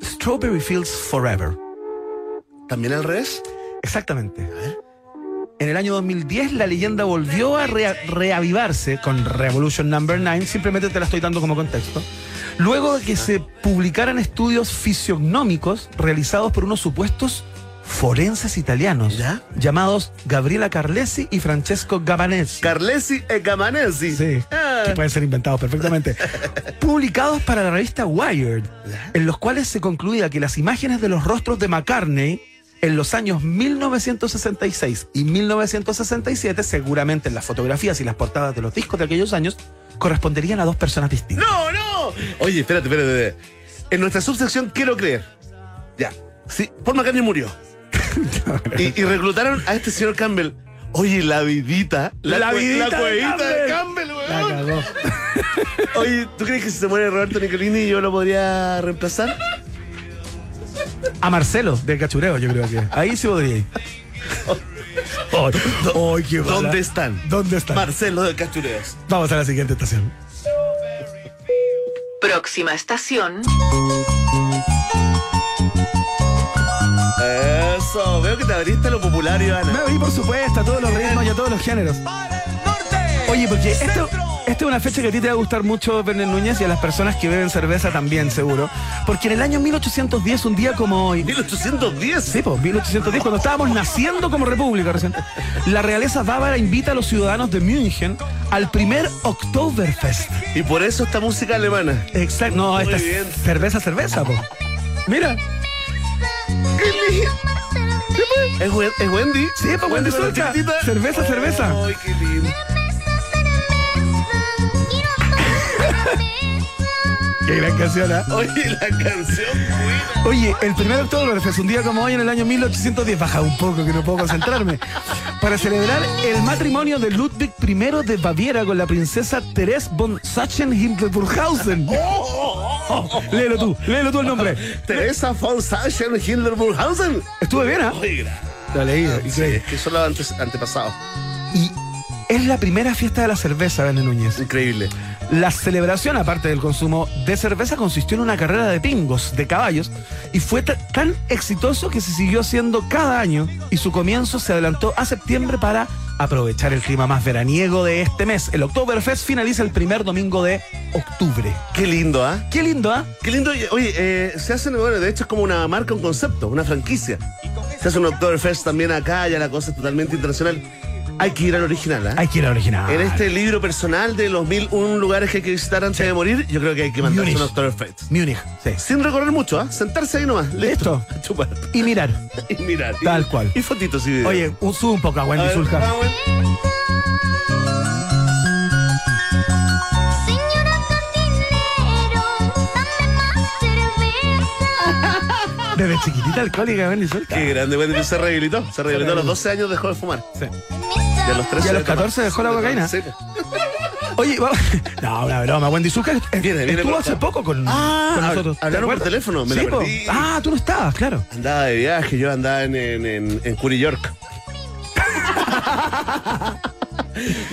Strawberry Fields Forever. ¿También al revés? Exactamente. En el año 2010 la leyenda volvió a rea- reavivarse con Revolution Number 9, simplemente te la estoy dando como contexto, Luego de que se publicaran estudios fisiognómicos realizados por unos supuestos forenses italianos ¿Ya? llamados Gabriela Carlesi y Francesco Gabanesi. Carlesi e Gamanesi. Sí, Ah. que pueden ser inventados perfectamente. Publicados para la revista Wired, en los cuales se concluía que las imágenes de los rostros de McCartney en los años 1966 y 1967, seguramente en las fotografías y las portadas de los discos de aquellos años, corresponderían a dos personas distintas. ¡No, no! Oye, espérate, espérate. espérate. En nuestra subsección quiero creer. Ya. Sí, Paul McCartney murió. y, y reclutaron a este señor Campbell. Oye, la vidita. La vidita La de cuevita de Campbell. Campbell, La weón. cagó. Oye, ¿tú crees que si se muere Roberto Nicolini yo lo podría reemplazar? A Marcelo, del cachureo, yo creo que. Ahí sí podría ir. Oh, ay, qué mala. ¿Dónde están? ¿Dónde están? Marcelo de Cachureos. Vamos a la siguiente estación. Próxima estación. Eso, veo que te abriste a lo popular, Me Ivana. abrí, por supuesto, a todos los ritmos y a todos los géneros. Oye, porque esto, esta es una fecha que a ti te va a gustar mucho, Bernel Núñez, y a las personas que beben cerveza también, seguro. Porque en el año 1810, un día como hoy. 1810. Sí, pues, 1810, cuando estábamos naciendo como república recién. La realeza bávara invita a los ciudadanos de München al primer Oktoberfest. Y por eso esta música alemana. Exacto. No, Muy esta bien. es cerveza, cerveza, po. Mira. ¿Es, es Wendy? Sí, pues Wendy chiquitita. Cerveza, cerveza. Ay, qué lindo. Qué gran canción, ¿ah? Oye, la canción buena. Oye, el primer Oktoberfest, un día como hoy en el año 1810, baja un poco que no puedo concentrarme, para celebrar el matrimonio de Ludwig I de Baviera con la princesa Therese von Sachsen-Hildburghausen. Oh, léelo tú, léelo tú el nombre. Teresa von Sachsen Hindenburghausen. Estuve bien, ¿ah? Oye, gra- Lo leí, Sí, increíble. es que son los antepasados. Y es la primera fiesta de la cerveza, Bene Núñez. Increíble. La celebración, aparte del consumo de cerveza, consistió en una carrera de pingos, de caballos, y fue ta- tan exitoso que se siguió haciendo cada año y su comienzo se adelantó a septiembre para aprovechar el clima más veraniego de este mes. El Oktoberfest finaliza el primer domingo de octubre. Qué lindo, ¿ah? Qué lindo, ¿ah? Qué lindo. Oye, eh, se hacen, bueno, de hecho es como una marca, un concepto, una franquicia. Se hace un Oktoberfest también acá, ya la cosa es totalmente internacional. Hay que ir al original, ¿ah? Hay que ir al original. En este libro personal de los mil un lugares que hay que visitar antes de morir, yo creo que hay que mandarse Múnich. un Oktoberfest. Múnich, sí. Sin recorrer mucho, ¿ah? Sentarse ahí nomás. Listo. Listo. Chupar. Y mirar. Y mirar. Y- Tal cual. Y fotitos y videos. Oye, un, sube un poco a Wendy Zulka. Desde chiquitita alcohólica, Wendy Zulka. Qué grande, bueno, se rehabilitó. Se rehabilitó a los 12 años, dejó de fumar. Sí. Y a los 13 Y a los de tomar. 14 dejó la cocaína. Sí. Oye, vamos. No, una broma. Wendy Zulka est- Viene, viene estuvo hace poco con, Ah, con nosotros. ¿Te hablaron por teléfono, me la Sí, po. perdí. Ah, tú no estabas, claro. Andaba de viaje, yo andaba en, en, en, en York.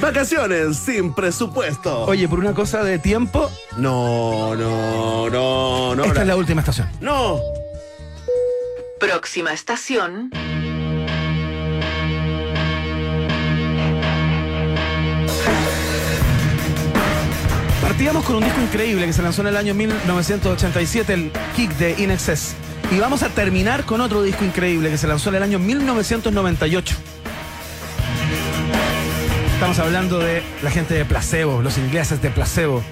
Vacaciones sin presupuesto. Oye, por una cosa de tiempo, No, no, no, no. esta la- es la última estación. No. Próxima estación. Partíamos con un disco increíble que se lanzó en el año 1987, el Kick de In Excess. Y vamos a terminar con otro disco increíble que se lanzó en el año 1998. Estamos hablando de la gente de Placebo, los ingleses de Placebo.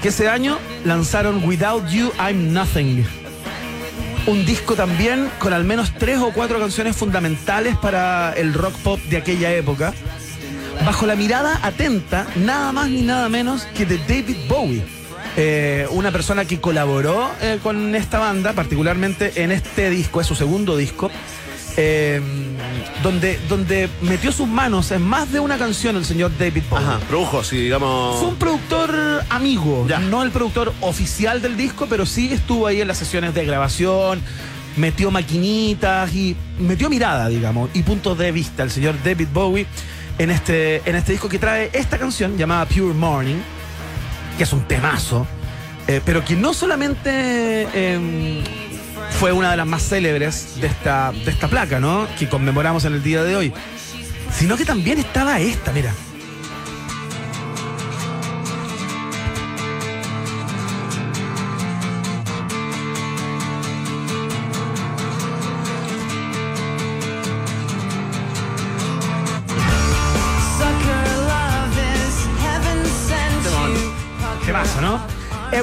Que ese año lanzaron Without You I'm Nothing. Un disco también con al menos tres o cuatro canciones fundamentales para el rock pop de aquella época. Bajo la mirada atenta, nada más ni nada menos que de David Bowie. Eh, una persona que colaboró eh, con esta banda, particularmente en este disco, es su segundo disco, eh, donde, donde metió sus manos en más de una canción el señor David Bowie. Ajá, produjo, sí, digamos. Fue un productor amigo, Ya. no el productor oficial del disco, pero sí estuvo ahí en las sesiones de grabación, metió maquinitas y metió mirada, digamos, y puntos de vista el señor David Bowie en este, en este disco que trae esta canción llamada Pure Morning, que es un temazo, eh, pero que no solamente eh, fue una de las más célebres de esta, de esta placa, ¿no? Que conmemoramos en el día de hoy, sino que también estaba esta, mira.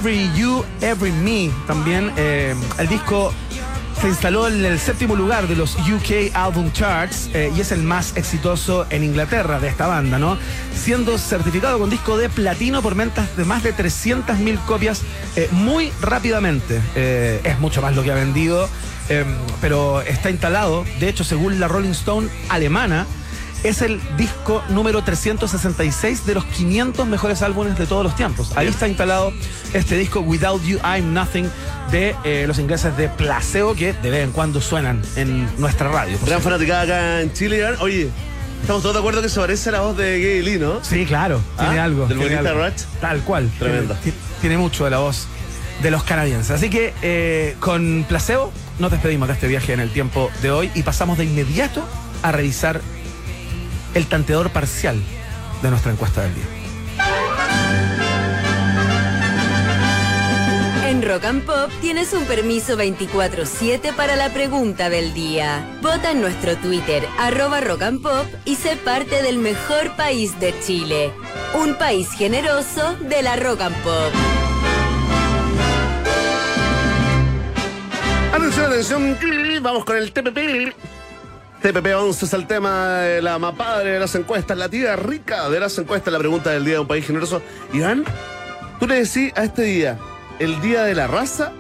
Every You, Every Me, también. eh, el disco se instaló en el séptimo lugar de los UK Album Charts eh, y es el más exitoso en Inglaterra de esta banda, ¿no? Siendo certificado con disco de platino por ventas de más de 300.000 copias eh, muy rápidamente. Es mucho más lo que ha vendido, pero está instalado, de hecho, según la Rolling Stone alemana, es el disco número 366 de los 500 mejores álbumes de todos los tiempos. Ahí está instalado este disco Without You I'm Nothing de eh, los ingleses de Placebo que de vez en cuando suenan en nuestra radio. Gran fanaticada acá en Chile. Oye, estamos todos de acuerdo que se parece a la voz de Gay Lee, ¿no? Sí, claro, tiene Ah, algo. del tiene algo. Ratch. Tal cual. Tremendo. Tiene, ti- tiene mucho de la voz de los canadienses. Así que eh, con Placebo nos despedimos de este viaje en el tiempo de hoy y pasamos de inmediato a revisar el tanteador parcial de nuestra encuesta del día. En Rock and Pop tienes un permiso 24-7 para la pregunta del día. Vota en nuestro Twitter, arroba Rock and Pop, y sé parte del mejor país de Chile. Un país generoso de la Rock and Pop. Atención, atención. Vamos con el TPP. TPP-11 es el tema de la más padre de las encuestas, la tía rica de las encuestas, la pregunta del día de un país generoso. Iván, tú le decís a este día, el día de la raza,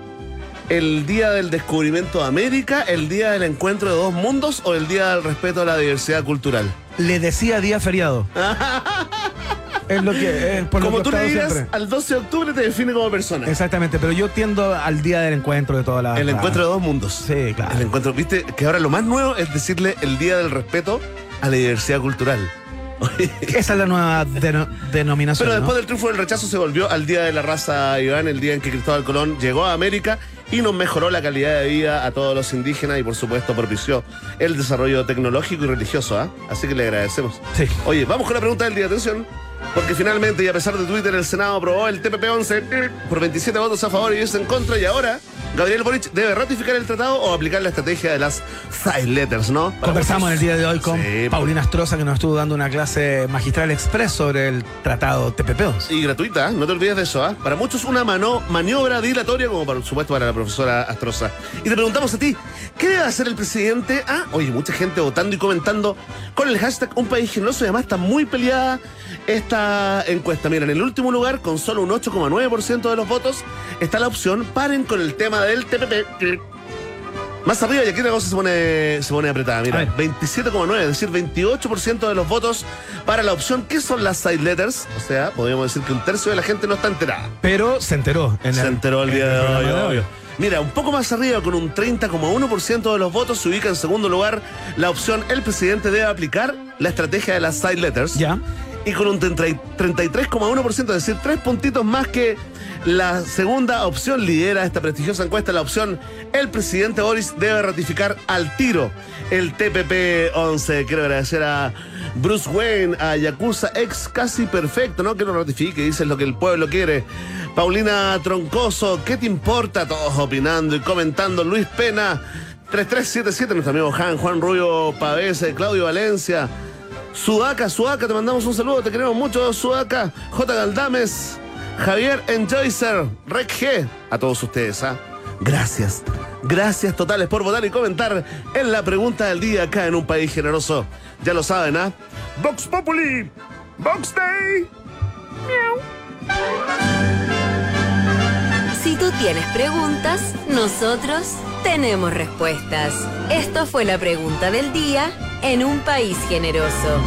el día del descubrimiento de América, el día del encuentro de dos mundos o el día del respeto a la diversidad cultural. Le decía día feriado. es lo que es por Como tú le digas, siempre. al 12 de octubre te define como persona. Exactamente, pero yo tiendo al día del encuentro de todas las. El encuentro de dos mundos. Sí, claro. El encuentro, viste, que ahora lo más nuevo es decirle el día del respeto a la diversidad cultural. Esa es la nueva deno- denominación. Pero ¿no? después del triunfo del rechazo se volvió al Día de la Raza, Iván, el día en que Cristóbal Colón llegó a América y nos mejoró la calidad de vida a todos los indígenas y por supuesto propició el desarrollo tecnológico y religioso, ¿ah? Así que le agradecemos. Sí. Oye, vamos con la pregunta del día, atención. Porque finalmente, y a pesar de Twitter, el Senado aprobó el TPP-11 por 27 votos a favor y 10 en contra. Y ahora, Gabriel Boric debe ratificar el tratado o aplicar la estrategia de las side letters, ¿no? Para Conversamos en el día de hoy con Sí, Paulina Astroza, que nos estuvo dando una clase magistral express sobre el tratado TPP-11. Y gratuita, ¿eh? no te olvides de eso. ¿ah? Para muchos una mano, maniobra dilatoria, como por supuesto para la profesora Astroza. Y te preguntamos a ti, ¿qué debe hacer el presidente? Ah, oye, mucha gente votando y comentando con el hashtag Un País Generoso y además está muy peleada esta encuesta. Mira, en el último lugar, con solo un 8,9% de los votos, está la opción paren con el tema del TPP. Más arriba y aquí la cosa se pone, se pone apretada. Mira, ver. 27,9, es decir, 28% de los votos para la opción ¿qué son las side letters? O sea, podríamos decir que un tercio de la gente no está enterada. Pero se enteró. En se enteró el en día de hoy. Mira, un poco más arriba, con un 30,1% de los votos, se ubica en segundo lugar la opción el presidente debe aplicar la estrategia de las side letters. Ya. Y con un 30 y 33,1%, es decir, tres puntitos más que la segunda opción lidera esta prestigiosa encuesta, la opción el presidente Boris debe ratificar al tiro el TPP-11. Quiero agradecer a Bruce Wayne, a Yakuza, ex casi perfecto, ¿no? Que lo ratifique, dice lo que el pueblo quiere. Paulina Troncoso, ¿qué te importa? Todos opinando y comentando. Luis Pena, 3377, nuestro amigo Han, Juan Rubio Pavese, Claudio Valencia. Sudaca, Sudaca, te mandamos un saludo, te queremos mucho, Sudaca. J. Galdames, Javier Enjoycer, Rec G. A todos ustedes, ¿ah? Gracias. Gracias totales por votar y comentar en la pregunta del día acá en un país generoso. Ya lo saben, ¿ah? Vox Populi, Vox Day. Si tú tienes preguntas, nosotros tenemos respuestas. Esto fue la pregunta del día en un país generoso.